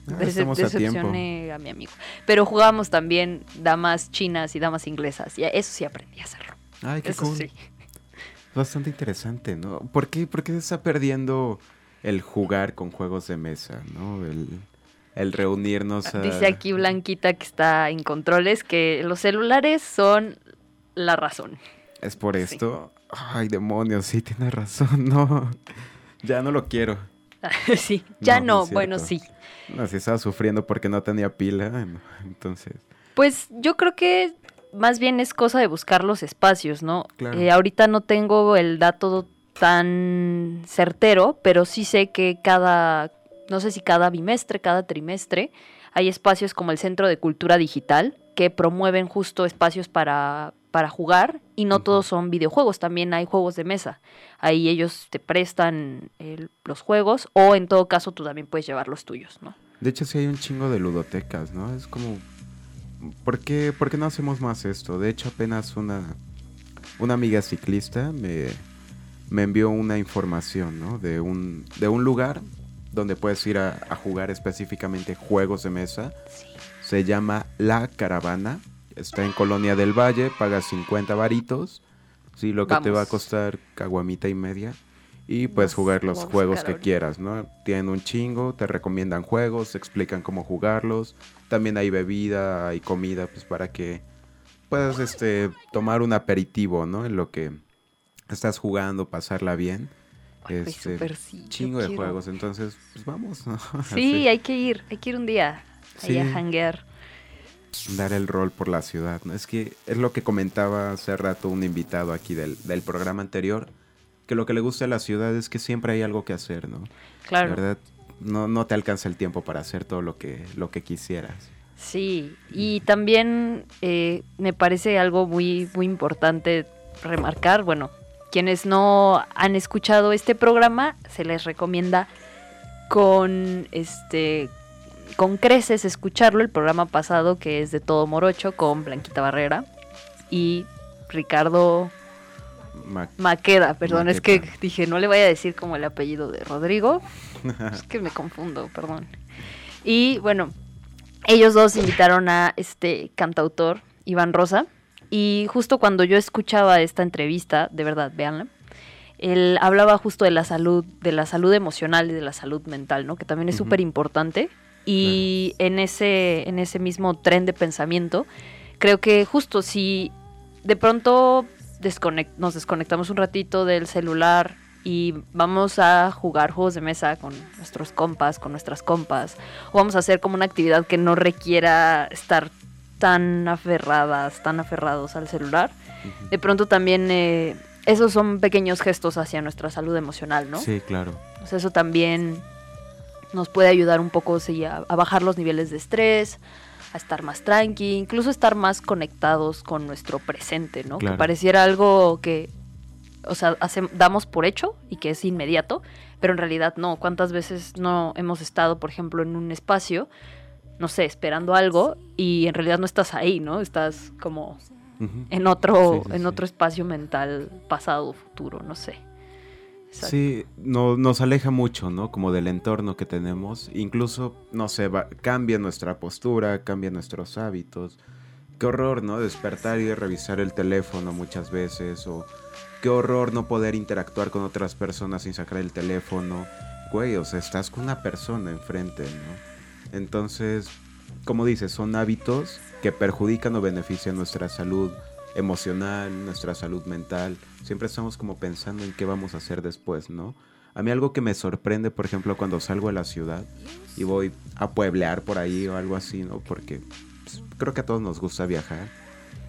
Ah, Dece- a decepcioné a mi amigo. Pero jugábamos también damas chinas y damas inglesas. Y eso sí aprendí a hacerlo. Ay, qué Eso cool. sí. Bastante interesante, ¿no? ¿Por qué, por qué se está perdiendo el jugar con juegos de mesa, ¿no? El, el reunirnos a... Dice aquí Blanquita que está en controles que los celulares son la razón. Es por esto. Ay, demonios, sí, tienes razón, (laughs) no. Ya no lo quiero. (laughs) sí, ya No, no, no es bueno, sí. No, si estaba sufriendo porque no tenía pila, entonces... Pues yo creo que más bien es cosa de buscar los espacios, ¿no? Claro. Eh, ahorita no tengo el dato tan certero, pero sí sé que cada, no sé si cada bimestre, cada trimestre, hay espacios como el Centro de Cultura Digital que promueven justo espacios para, para jugar y no todos son videojuegos, también hay juegos de mesa. Ahí ellos te prestan el- los juegos o en todo caso tú también puedes llevar los tuyos, ¿no? De hecho, sí hay un chingo de ludotecas, ¿no? Es como... ¿Por qué, por qué no hacemos más esto? De hecho, apenas una, una amiga ciclista me, me envió una información, ¿no? De un, de un lugar donde puedes ir a, a jugar específicamente juegos de mesa. Se llama La Caravana. Está en Colonia del Valle, pagas 50 varitos. Sí, lo que te va a costar caguamita y media. Y puedes jugar los juegos que quieras, ¿no? Tienen un chingo, te recomiendan juegos, te explican cómo jugarlos. También hay bebida, hay comida, pues para que puedas este, tomar un aperitivo, ¿no? En lo que estás jugando, pasarla bien. Ay, Este, sí, chingo de quiero. juegos, entonces, pues vamos, ¿no? (laughs) Sí, hay que ir, hay que ir un día ahí a Sí. hanguear. dar el rol por la ciudad, ¿no? Es que es lo que comentaba hace rato un invitado aquí del, del programa anterior, que lo que le gusta a la ciudad es que siempre hay algo que hacer, ¿no? Claro. La verdad, no, no te alcanza el tiempo para hacer todo lo que, lo que quisieras. Sí, y también eh, me parece algo muy, muy importante remarcar, bueno, quienes no han escuchado este programa, se les recomienda con este con creces escucharlo, el programa pasado que es de Todo Morocho con Blanquita Barrera y Ricardo Ma- Maqueda, perdón, es que dije, no le voy a decir como el apellido de Rodrigo, (laughs) es que me confundo, perdón. Y bueno, ellos dos invitaron a este cantautor, Iván Rosa, y justo cuando yo escuchaba esta entrevista, de verdad, véanla, él hablaba justo de la salud, de la salud emocional y de la salud mental, ¿no? Que también es Ujú. súper importante. Y en ese, en ese mismo tren de pensamiento, creo que justo si de pronto nos desconectamos un ratito del celular y vamos a jugar juegos de mesa con nuestros compas, con nuestras compas, o vamos a hacer como una actividad que no requiera estar tan aferradas, tan aferrados al celular, de pronto también eh, esos son pequeños gestos hacia nuestra salud emocional, ¿no? Sí, claro. O sea, eso también nos puede ayudar un poco sí, a, a bajar los niveles de estrés, a estar más tranqui, incluso estar más conectados con nuestro presente, ¿no? Claro. Que pareciera algo que, o sea, damos por hecho y que es inmediato, pero en realidad no. ¿Cuántas veces no hemos estado, por ejemplo, en un espacio, no sé, esperando algo y en realidad no estás ahí, ¿no? Estás como en otro, Sí, sí, en sí. otro espacio mental, pasado, futuro, no sé. Exacto. Sí, no, nos aleja mucho, ¿no? Como del entorno que tenemos. Incluso, no sé, va- cambia nuestra postura, cambia nuestros hábitos. Qué horror, ¿no? Despertar y revisar el teléfono muchas veces. O qué horror no poder interactuar con otras personas sin sacar el teléfono. Güey, o sea, estás con una persona enfrente, ¿no? Entonces, como dices, son hábitos que perjudican o benefician nuestra salud emocional, nuestra salud mental. Siempre estamos como pensando en qué vamos a hacer después, ¿no? A mí algo que me sorprende, por ejemplo, cuando salgo de la ciudad y voy a pueblear por ahí o algo así, ¿no? Porque pues, creo que a todos nos gusta viajar.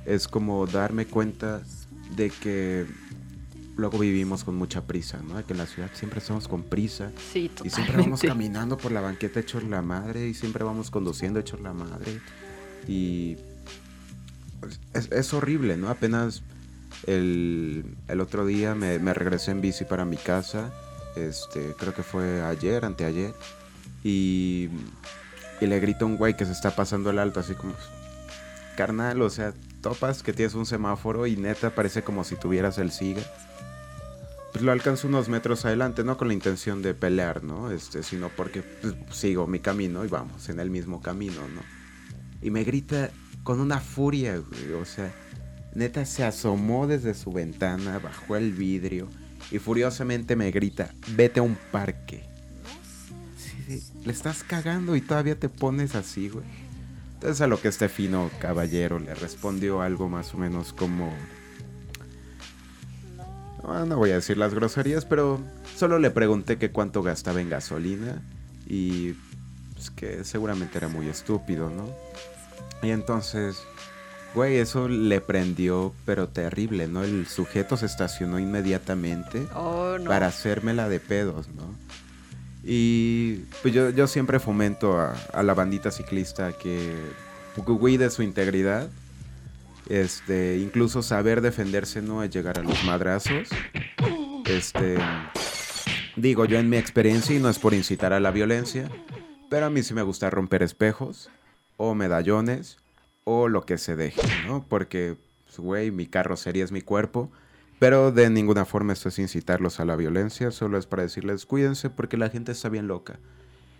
Es como darme cuenta de que luego vivimos con mucha prisa, ¿no? Que en la ciudad siempre estamos con prisa. Sí, Y siempre vamos totalmente. caminando por la banqueta hechos la madre y siempre vamos conduciendo hechos la madre. Y pues, es, es horrible, ¿no? Apenas el, el otro día me, me regresé en bici para mi casa. Este, creo que fue ayer, anteayer. Y, y le grito a un güey que se está pasando el alto, así como, carnal, o sea, topas que tienes un semáforo y neta parece como si tuvieras el SIGA pues lo alcanzo unos metros adelante, no con la intención de pelear, ¿no? Este, sino porque pues, sigo mi camino y vamos en el mismo camino, ¿no? Y me grita con una furia, güey, o sea, neta se asomó desde su ventana, bajó el vidrio y furiosamente me grita, vete a un parque. Sí, sí, le estás cagando y todavía te pones así, güey. Entonces a lo que este fino caballero le respondió algo más o menos como... Ah, no voy a decir las groserías, pero solo le pregunté que cuánto gastaba en gasolina y pues, que seguramente era muy estúpido, ¿no? Y entonces, güey, eso le prendió, pero terrible, ¿no? El sujeto se estacionó inmediatamente Oh, no. para hacérmela de pedos, ¿no? Y pues yo, yo siempre fomento a, la bandita ciclista que cuide su integridad. Este, incluso saber defenderse no es llegar a los madrazos. Este, digo yo en mi experiencia y no es por incitar a la violencia, pero a mí sí me gusta romper espejos o medallones o lo que se deje, ¿no? Porque, pues, güey, mi carrocería es mi cuerpo. Pero de ninguna forma esto es incitarlos a la violencia, solo es para decirles cuídense porque la gente está bien loca.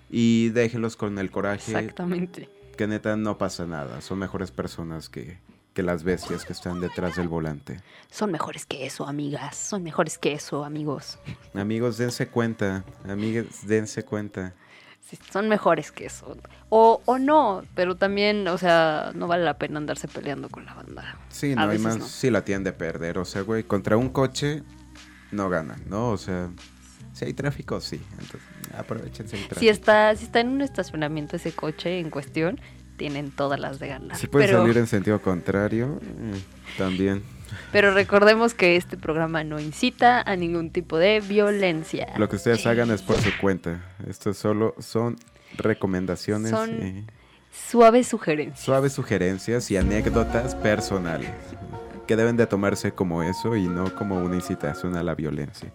Y déjenlos con el coraje Exactamente. que neta no pasa nada. Son mejores personas que, que las bestias que están detrás del volante. Son mejores que eso, amigas. Son mejores que eso, amigos. Amigos, dense cuenta. Amigas, dense cuenta. Son mejores que eso. O, o no, pero también, o sea, no vale la pena andarse peleando con la banda. Sí, A no hay más. no. Sí la tienen de perder. O sea, güey, contra un coche no ganan, ¿no? O sea, si hay tráfico, sí. Entonces, aprovechense el tráfico. Si está, si está en un estacionamiento ese coche en cuestión, tienen todas las de ganar. Si pueden pero, salir en sentido contrario, mm, también. Pero recordemos que este programa no incita a ningún tipo de violencia. Lo que ustedes hagan es por su cuenta. Esto solo son recomendaciones, Son- eh, Suave sugerencia. suaves sugerencias y anécdotas personales que deben de tomarse como eso y no como una incitación a la violencia.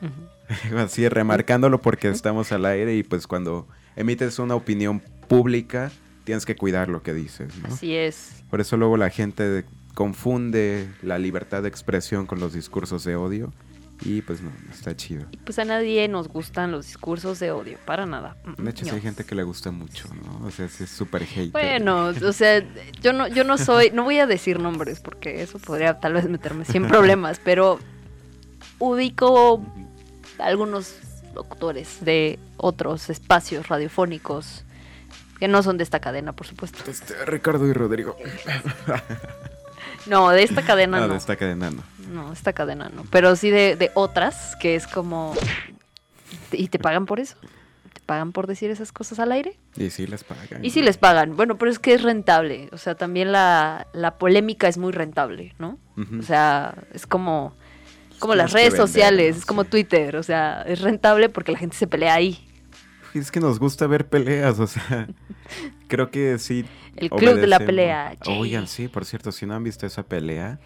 (laughs) Así remarcándolo porque estamos al aire y pues cuando emites una opinión pública tienes que cuidar lo que dices, ¿no? Así es. Por eso luego la gente confunde la libertad de expresión con los discursos de odio y pues no, está chido. Y pues a nadie nos gustan los discursos de odio, para nada. Mm, De hecho, no. hay gente que le gusta mucho, ¿no? O sea, es súper hater. Bueno, o sea, yo no, yo no soy, no voy a decir nombres porque eso podría tal vez meterme sin (laughs) problemas, pero ubico algunos locutores de otros espacios radiofónicos que no son de esta cadena, por supuesto. Este, Ricardo y Rodrigo. (laughs) No, de esta cadena No, no. de esta cadena no. No, esta cadena no. Pero sí de, de otras, que es como... ¿Y te pagan por eso? ¿Te pagan por decir esas cosas al aire? Y sí les pagan. Y sí les pagan. Bueno, pero es que es rentable. O sea, también la, la polémica es muy rentable, ¿no? O sea, es como, como Tienes las redes vender, sociales, ¿no? es como Sí. Twitter. O sea, es rentable porque la gente se pelea ahí. Es que nos gusta ver peleas, o sea, (laughs) creo que sí. El club de la pelea. Oigan, sí, por cierto, si no han visto esa pelea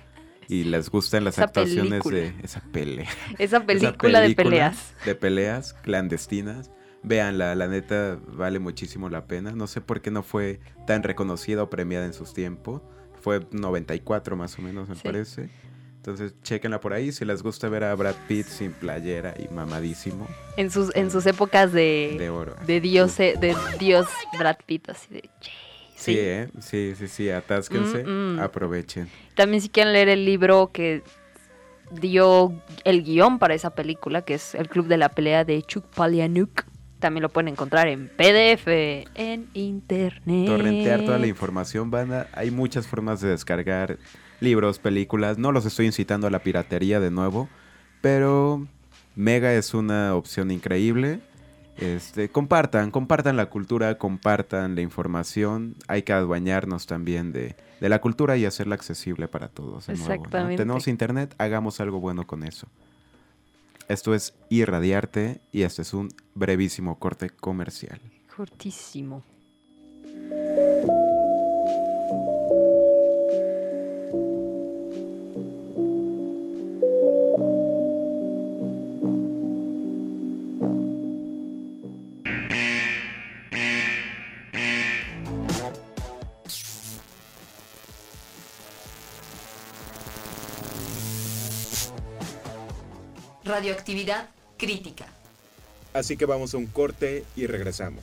y les gustan las Esa actuaciones película. de esa pelea. (laughs) Esa esa película de peleas. De peleas clandestinas. Véanla, la neta vale muchísimo la pena. No sé por qué no fue tan reconocida o premiada en sus tiempos. Fue 94 más o menos, me Sí. parece. Entonces, chequenla por ahí. Si les gusta ver a Brad Pitt sin playera y mamadísimo. En sus, en sus épocas de, De oro. de Dios, eh, de Dios Brad Pitt, así de... Sí, ¿eh? Sí, sí, sí. Atásquense. Mm, mm. Aprovechen. También si quieren leer el libro que dio el guion para esa película, que es El Club de la Pelea de Chuck Palahniuk, también lo pueden encontrar en PDF, en internet. Torrentear toda la información, banda. Hay muchas formas de descargar libros, películas. No los estoy incitando a la piratería de nuevo, pero Mega es una opción increíble. Este, compartan, compartan la cultura, compartan la información. Hay que adueñarnos también de, de la cultura y hacerla accesible para todos. de nuevo, ¿no? Exactamente. Tenemos internet, hagamos algo bueno con eso. Esto es Irradiarte y este es un brevísimo corte comercial. Cortísimo. Radioactividad crítica. Así que vamos a un corte y regresamos.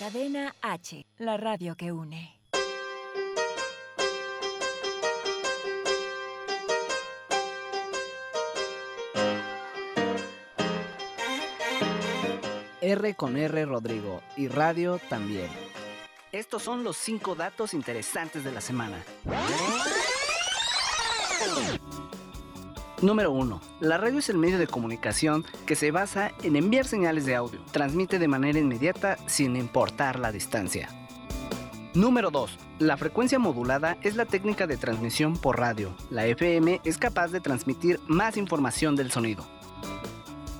Cadena H, la radio que une. R con R Rodrigo y radio también. Estos son los cinco datos interesantes de la semana. Número 1. La radio es el medio de comunicación que se basa en enviar señales de audio. Transmite de manera inmediata sin importar la distancia. Número 2. La frecuencia modulada es la técnica de transmisión por radio. La FM es capaz de transmitir más información del sonido.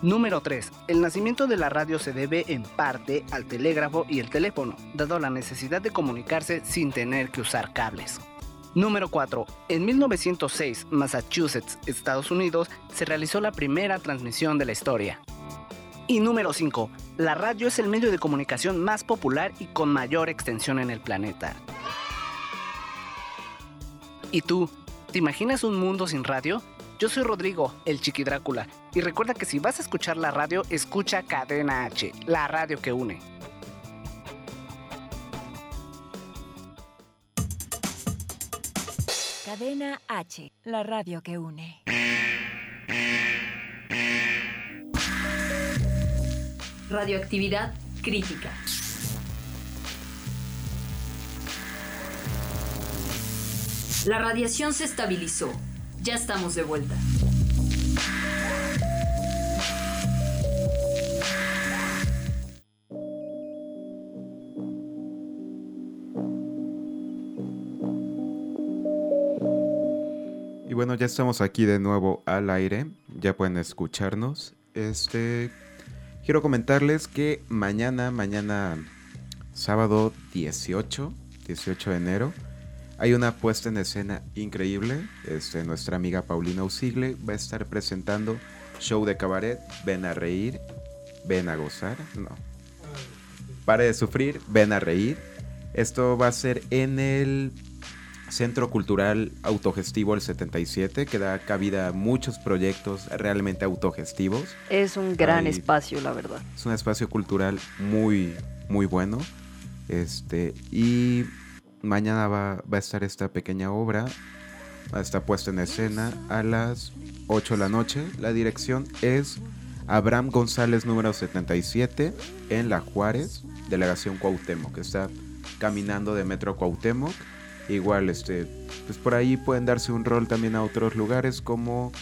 Número 3. El nacimiento de la radio se debe en parte al telégrafo y el teléfono, dado la necesidad de comunicarse sin tener que usar cables. Número 4. En 1906, Massachusetts, Estados Unidos, se realizó la primera transmisión de la historia. Y número 5. La radio es el medio de comunicación más popular y con mayor extensión en el planeta. ¿Y tú? ¿Te imaginas un mundo sin radio? Yo soy Rodrigo, el Chiqui Drácula, y recuerda que si vas a escuchar la radio, escucha Cadena H, la radio que une. Cadena H, la radio que une. Radioactividad crítica. La radiación se estabilizó. Ya estamos de vuelta. Y bueno, ya estamos aquí de nuevo al aire. Ya pueden escucharnos. Este. Quiero comentarles que mañana, mañana sábado 18, 18 de enero, hay una puesta en escena increíble. Este, nuestra amiga Paulina Usigle va a estar presentando show de cabaret. Ven a reír, ven a gozar. No. Pare de sufrir, ven a reír. Esto va a ser en el Centro Cultural Autogestivo el 77, que da cabida a muchos proyectos realmente autogestivos. Es un gran espacio, la verdad. Es un espacio cultural muy, muy bueno. Este, y mañana va, a estar esta pequeña obra. Está puesta en escena a las 8 de la noche. La dirección es Abraham González número 77 en La Juárez, delegación Cuauhtémoc. Está caminando de Metro Cuauhtémoc. Igual, este, pues por ahí pueden darse un rol también a otros lugares como,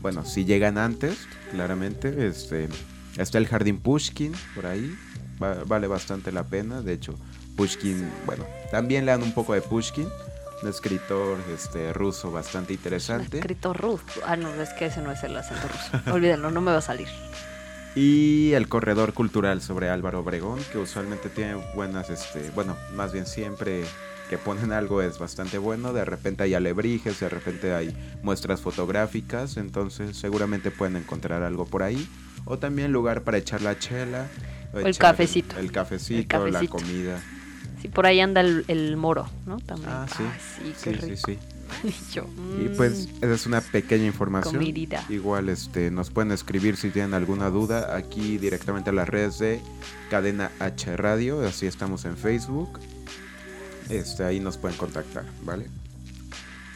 bueno, si llegan antes, claramente, este, está el Jardín Pushkin por ahí, va- vale bastante la pena, de hecho, Pushkin, bueno, también lean un poco de Pushkin, un escritor este, ruso bastante interesante. Escrito Ruth. Ah, no, es que ese no es el acento ruso. Olvídenlo, no me va a salir. Y el corredor cultural sobre Álvaro Obregón, que usualmente tiene buenas, este, bueno, más bien siempre que ponen algo es bastante bueno. De repente hay alebrijes, de repente hay muestras fotográficas, entonces seguramente pueden encontrar algo por ahí. O también lugar para echar la chela. O el cafecito. El, cafecito, El cafecito. la comida. Sí, por ahí anda el, el moro, ¿no? También. Ah, sí. Ay, sí, qué Sí, sí, rico. sí. (laughs) Yo, Y mm, pues esa es una pequeña información. Comidita. Igual este nos pueden escribir si tienen alguna duda aquí directamente a las redes de Cadena H Radio, así estamos en Facebook. Este ahí nos pueden contactar, ¿vale?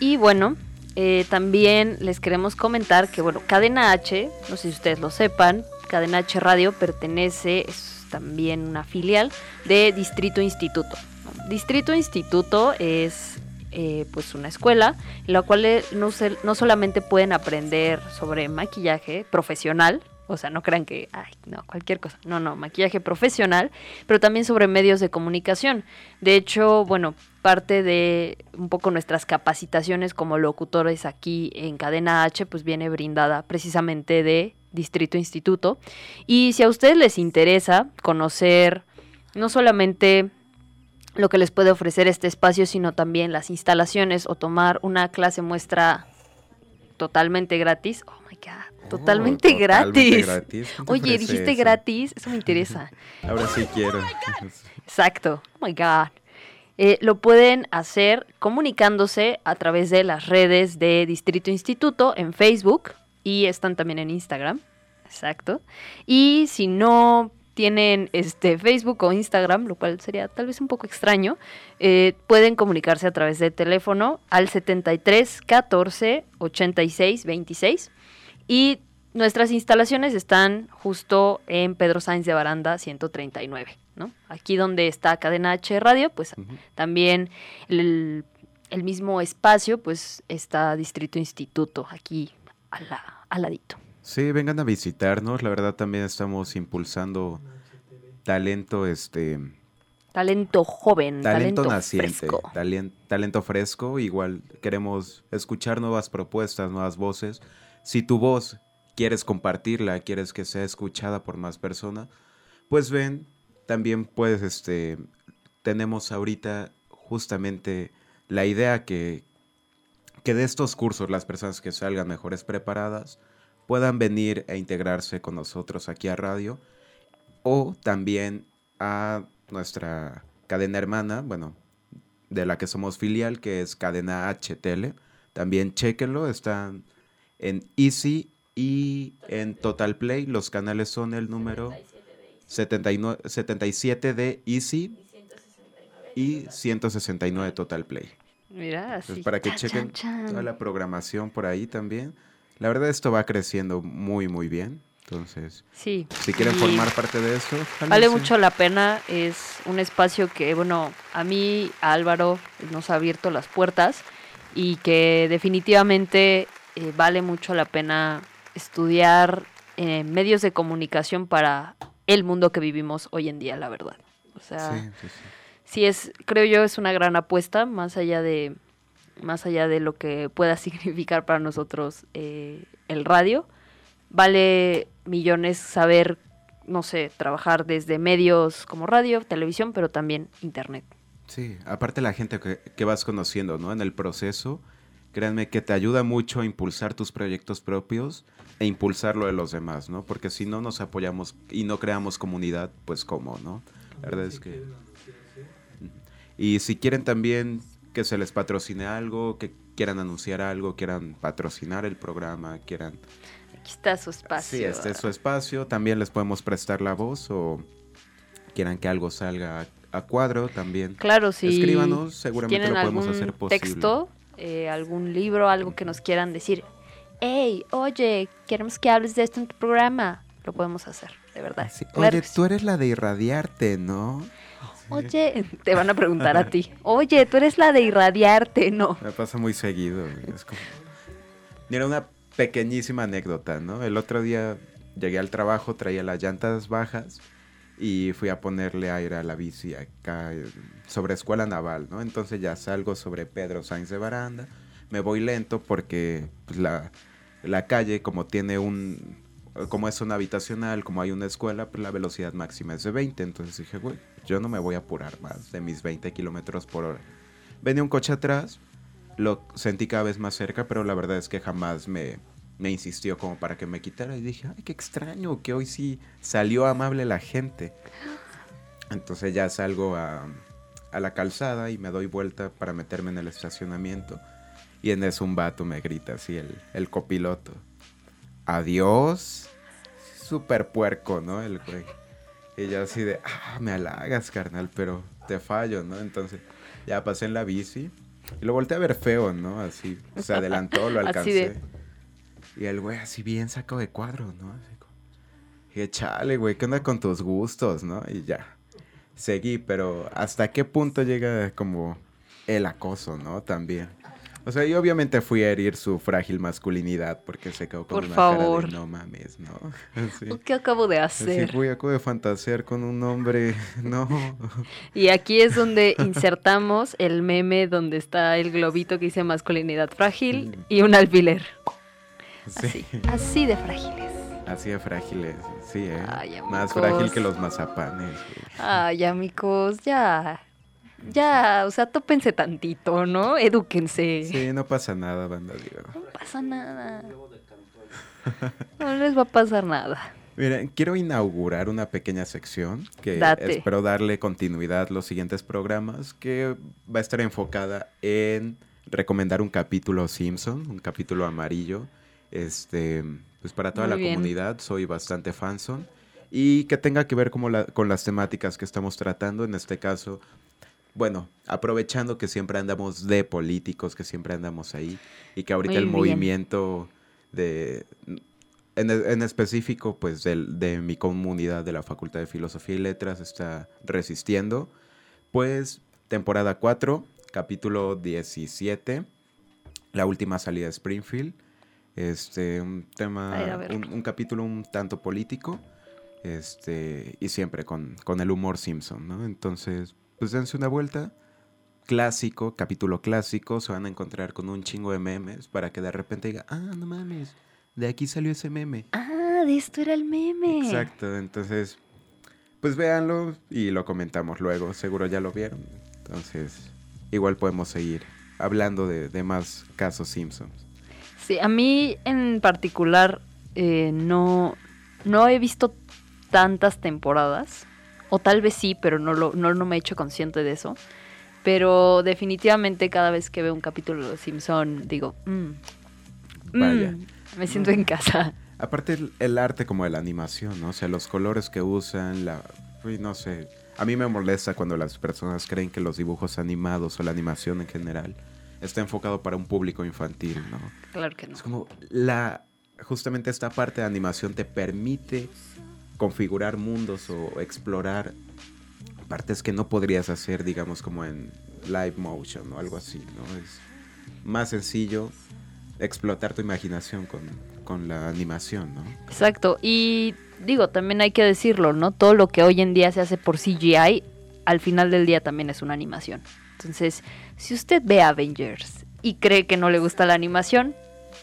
Y bueno, eh, también les queremos comentar que, bueno, Cadena H, no sé si ustedes lo sepan, Cadena H Radio pertenece, es también una filial de Distrito Instituto. Distrito Instituto es eh, pues una escuela en la cual eh, no, no solamente pueden aprender sobre maquillaje profesional, o sea, no crean que, ay, no, cualquier cosa, no, no, maquillaje profesional, pero también sobre medios de comunicación. De hecho, bueno, parte de un poco nuestras capacitaciones como locutores aquí en Cadena H, pues viene brindada precisamente de Distrito Instituto. Y si a ustedes les interesa conocer no solamente lo que les puede ofrecer este espacio, sino también las instalaciones o tomar una clase muestra totalmente gratis. Oh my god, totalmente, Oh, gratis. totalmente gratis. ¿Quién te Oye, dijiste eso? gratis, eso me interesa. (laughs) Ahora sí quiero. Exacto. Oh my God. Eh, lo pueden hacer comunicándose a través de las redes de Distrito Instituto en Facebook y están también en Instagram. Exacto. Y si no tienen este Facebook o Instagram, lo cual sería tal vez un poco extraño, eh, pueden comunicarse a través de teléfono al 73 14 86 26 y nuestras instalaciones están justo en Pedro Sáenz de Baranda 139, ¿no? Aquí donde está Cadena H Radio, pues también el, el mismo espacio, pues está Distrito Instituto, aquí al, la- al ladito. Sí, vengan a visitarnos. La verdad también estamos impulsando talento, este, Talento joven, talento, talento, naciente, fresco. talento fresco. Igual queremos escuchar nuevas propuestas, nuevas voces. Si tu voz quieres compartirla, quieres que sea escuchada por más personas, pues ven, también puedes, este, tenemos ahorita justamente la idea que, que de estos cursos las personas que salgan mejores preparadas puedan venir e integrarse con nosotros aquí a radio o también a nuestra cadena hermana, bueno, de la que somos filial, que es Cadena HTL. También chequenlo, están en Easy y en Total Play. Los canales son el número 79 77 de Easy y 169 Total Play. Mira, Pues así. para que Chan, chequen chan, chan. toda la programación por ahí también. La verdad esto va creciendo muy muy bien. Entonces, Sí. si quieren y- formar parte de eso, Vale mucho la pena, es un espacio que, bueno, a mí, a Álvaro, nos ha abierto las puertas y que definitivamente eh, vale mucho la pena estudiar eh, medios de comunicación para el mundo que vivimos hoy en día, la verdad. O sea, Sí, sí, sí. Sí es, creo yo, es una gran apuesta, más allá de, más allá de lo que pueda (laughs) significar para nosotros eh, el radio. Vale millones saber, no sé, trabajar desde medios como radio, televisión, pero también internet. Sí, aparte la gente que, que vas conociendo, ¿no? En el proceso, créanme que te ayuda mucho a impulsar tus proyectos propios e impulsar lo de los demás, ¿no? Porque si no nos apoyamos y no creamos comunidad, pues cómo, ¿no? La verdad es que... Y si quieren también que se les patrocine algo, que quieran anunciar algo, quieran patrocinar el programa, quieran... Aquí está su espacio. Sí, este es su espacio, también les podemos prestar la voz o quieran que algo salga a, cuadro también. Claro, si Escríbanos, seguramente tienen lo podemos algún hacer posible. texto, eh, algún libro, algo que nos quieran decir. Hey, oye, queremos que hables de esto en tu programa. Lo podemos hacer, de verdad. Sí, Claro Oye, sí. tú eres la de irradiarte, ¿no? Oye, (laughs) te van a preguntar a ti. Oye, tú eres la de irradiarte, no. Me pasa muy seguido. Es como... Mira, una pequeñísima anécdota, ¿no? El otro día llegué al trabajo, traía las llantas bajas y fui a ponerle aire a la bici acá eh, sobre Escuela Naval, ¿no? Entonces ya salgo sobre Pedro Sáenz de Baranda, me voy lento porque pues, la, la calle como tiene un... Como es una habitacional, como hay una escuela, pues la velocidad máxima es de 20. Entonces dije, güey, yo no me voy a apurar más de mis 20 kilómetros por hora. Venía un coche atrás, lo sentí cada vez más cerca, pero la verdad es que jamás me, me insistió como para que me quitara y dije, ay, qué extraño, que hoy sí salió amable la gente. Entonces ya salgo a, a la calzada y me doy vuelta para meterme en el estacionamiento. Y en eso un vato me grita así, el, el copiloto. Adiós. Súper puerco, ¿no? El güey. Y yo así de, ah, me halagas, carnal, pero te fallo, ¿no? Entonces ya pasé en la bici y lo volteé a ver feo, ¿no? Así, se adelantó, lo (laughs) alcancé. de- Y el güey así bien sacado de cuadro, ¿no? Así como, y dije, chale, güey, ¿qué onda con tus gustos, no? Y ya, seguí, pero ¿hasta qué punto llega como el acoso, no? También. O sea, yo obviamente fui a herir su frágil masculinidad porque se quedó con Por una cara favor. de no mames, ¿no? (laughs) Así. ¿Qué acabo de hacer? güey, acabo de fantasear con un hombre, (laughs) no. Y aquí es donde insertamos el meme donde está el globito que dice masculinidad frágil y un alfiler. Sí. Así, así de frágiles. Así de frágiles, sí, ¿eh? Ay, Más frágil que los mazapanes. güey. Ay, amigos, ya. Ya, o sea, tópense tantito, ¿no? Edúquense. Sí, no pasa nada, banda, digo. No pasa nada. No les va a pasar nada. Miren, quiero inaugurar una pequeña sección que Date. espero darle continuidad los siguientes programas, que va a estar enfocada en recomendar un capítulo Simpson, un capítulo amarillo, este, pues para toda Muy la bien. comunidad, soy bastante fanson, y que tenga que ver como la- con las temáticas que estamos tratando, en este caso, bueno, aprovechando que siempre andamos de políticos, que siempre andamos ahí, y que ahorita Muy el bien. movimiento de en, en específico, pues, de, mi comunidad de la Facultad de Filosofía y Letras está resistiendo. Pues, temporada 4, capítulo 17, la última salida de Springfield. Este, un tema, A a un, un capítulo un tanto político, este, y siempre con, con el humor Simpson, ¿no? Entonces, pues dense una vuelta. Clásico, capítulo clásico, se van a encontrar con un chingo de memes para que de repente diga, ah, no mames, de aquí salió ese meme. Ah, de esto era el meme. Exacto, entonces, pues véanlo y lo comentamos luego, seguro ya lo vieron. Entonces, igual podemos seguir hablando de, de más casos Simpsons. Sí, a mí en particular eh, no, no he visto tantas temporadas, o tal vez sí, pero no, lo, no, no me he hecho consciente de eso. Pero definitivamente cada vez que veo un capítulo de Los Simpson digo, mm, Vaya. mm, me siento en casa. Aparte el, el arte como de la animación, ¿no? O sea, los colores que usan, la... no sé. A mí me molesta cuando las personas creen que los dibujos animados o la animación en general está enfocado para un público infantil, ¿no? Claro que no. Es como la justamente esta parte de animación te permite configurar mundos o explorar partes que no podrías hacer, digamos, como en live motion o algo así, ¿no? Es más sencillo explotar tu imaginación con, con la animación, ¿no? Exacto. Y digo, también hay que decirlo, ¿no? Todo lo que hoy en día se hace por CGI, al final del día también es una animación. Entonces, si usted ve Avengers y cree que no le gusta la animación,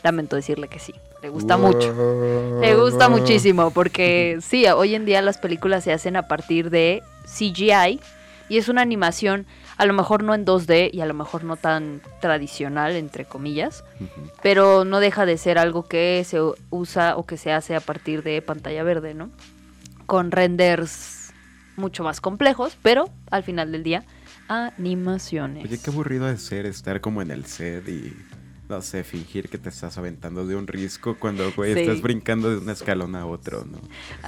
lamento decirle que sí. Le gusta mucho. Le gusta muchísimo porque sí, hoy en día las películas se hacen a partir de CGI y es una animación a lo mejor no en 2D y a lo mejor no tan tradicional, entre comillas, pero no deja de ser algo que se usa o que se hace a partir de pantalla verde, ¿no? Con renders mucho más complejos, pero al final del día, animaciones. Oye, qué aburrido de ser estar como en el set y, no sé, fingir que te estás aventando de un risco cuando, güey, Sí. estás brincando de un escalón a otro, ¿no?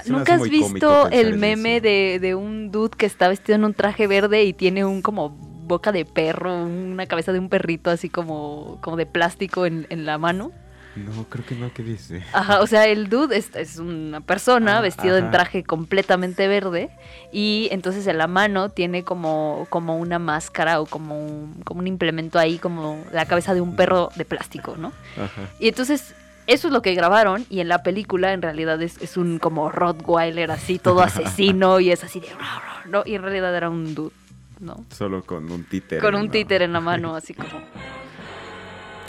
Se ¿Nunca has visto el meme de, de un dude que está vestido en un traje verde y tiene un como boca de perro, una cabeza de un perrito así como, como de plástico en, en la mano? No, creo que no, ¿qué dice? (laughs) Ajá, o sea, el dude es, es una persona Ah, vestido en traje completamente verde y entonces en la mano tiene como, como una máscara o como un, como un implemento ahí, como la cabeza de un perro de plástico, ¿no? Ajá. Y entonces eso es lo que grabaron y en la película en realidad es, es un como Rottweiler así, todo (laughs) asesino y es así de... ¿no? Y en realidad era un dude, ¿no? Solo con un títere. Con un títer en la mano, así como...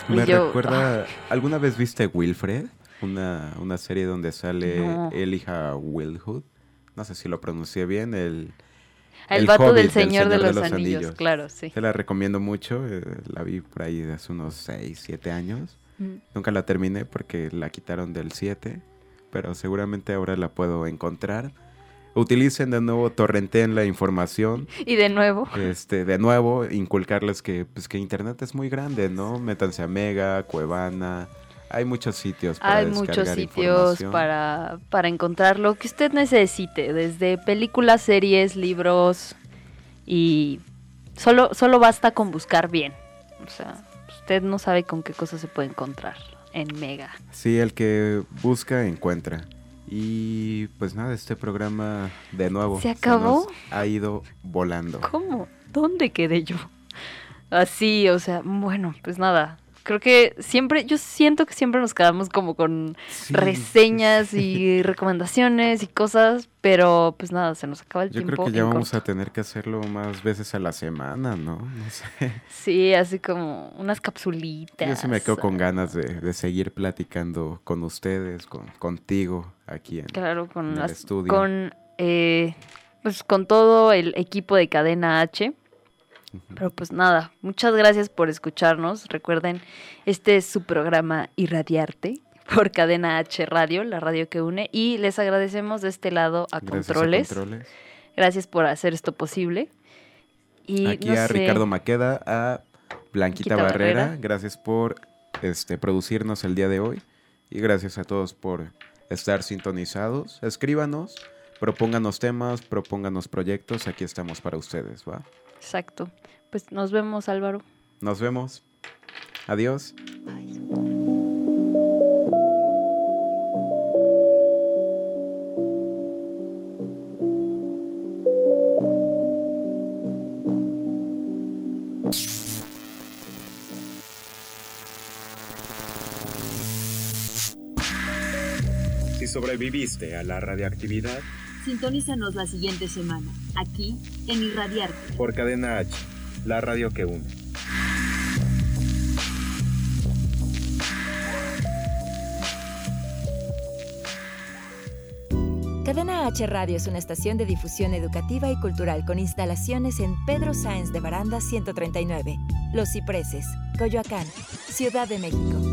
(laughs) Me yo- recuerda. ¿Alguna vez viste Wilfred? Una, una serie donde sale No. Elijah Wilhood. No sé si lo pronuncié bien. El, El, El vato Hobbit, del Señor, de, los, Anillos. Anillos, claro, sí. Te la recomiendo mucho. eh, la vi por ahí de hace unos 6, 7 años. Mm. Nunca la terminé porque la quitaron del 7, pero seguramente ahora la puedo encontrar. Utilicen de nuevo, torrenteen la información. Y de nuevo. Este, de nuevo, inculcarles que, pues, que internet es muy grande, ¿no? Métanse a Mega, Cuevana. Hay muchos sitios para Hay muchos sitios para, para encontrar lo que usted necesite, desde películas, series, libros y solo, solo basta con buscar bien. O sea, usted no sabe con qué cosas se puede encontrar en Mega. Sí, el que busca, encuentra. Y pues nada, este programa de nuevo ¿Se acabó? ha ido volando. ¿Cómo? ¿Dónde quedé yo? Así, o sea, bueno, pues nada. Creo que siempre, yo siento que siempre nos quedamos como con Sí, reseñas y recomendaciones y cosas, pero pues nada, se nos acaba el Yo tiempo. creo que ya vamos corto. a tener que hacerlo más veces a la semana, ¿no? No sé. Sí, así como unas capsulitas. Yo sí me quedo con ganas de, de seguir platicando con ustedes, con, contigo aquí en, Claro, con en el las- estudio. con eh, pues con todo el equipo de Cadena H. Pero pues nada, muchas gracias por escucharnos. Recuerden, este es su programa Irradiarte por Cadena H Radio, la radio que une. Y les agradecemos de este lado a Gracias a Controles. Gracias por hacer esto posible. Y Aquí no a sé, Ricardo Maqueda, a Blanquita Blanquita Barrera. Barrera. Gracias por este, producirnos el día de hoy. Y gracias a todos por estar sintonizados. Escríbanos, propónganos temas, propónganos proyectos. Aquí estamos para ustedes, ¿va? Exacto. Pues nos vemos, Álvaro. Nos vemos. Adiós. Si sobreviviste a la radioactividad, Sintonízanos la siguiente semana, aquí en Irradiarte. por Cadena H, la radio que une. Cadena H Radio es una estación de difusión educativa y cultural con instalaciones en Pedro Sáenz de Baranda 139, Los Cipreses, Coyoacán, Ciudad de México.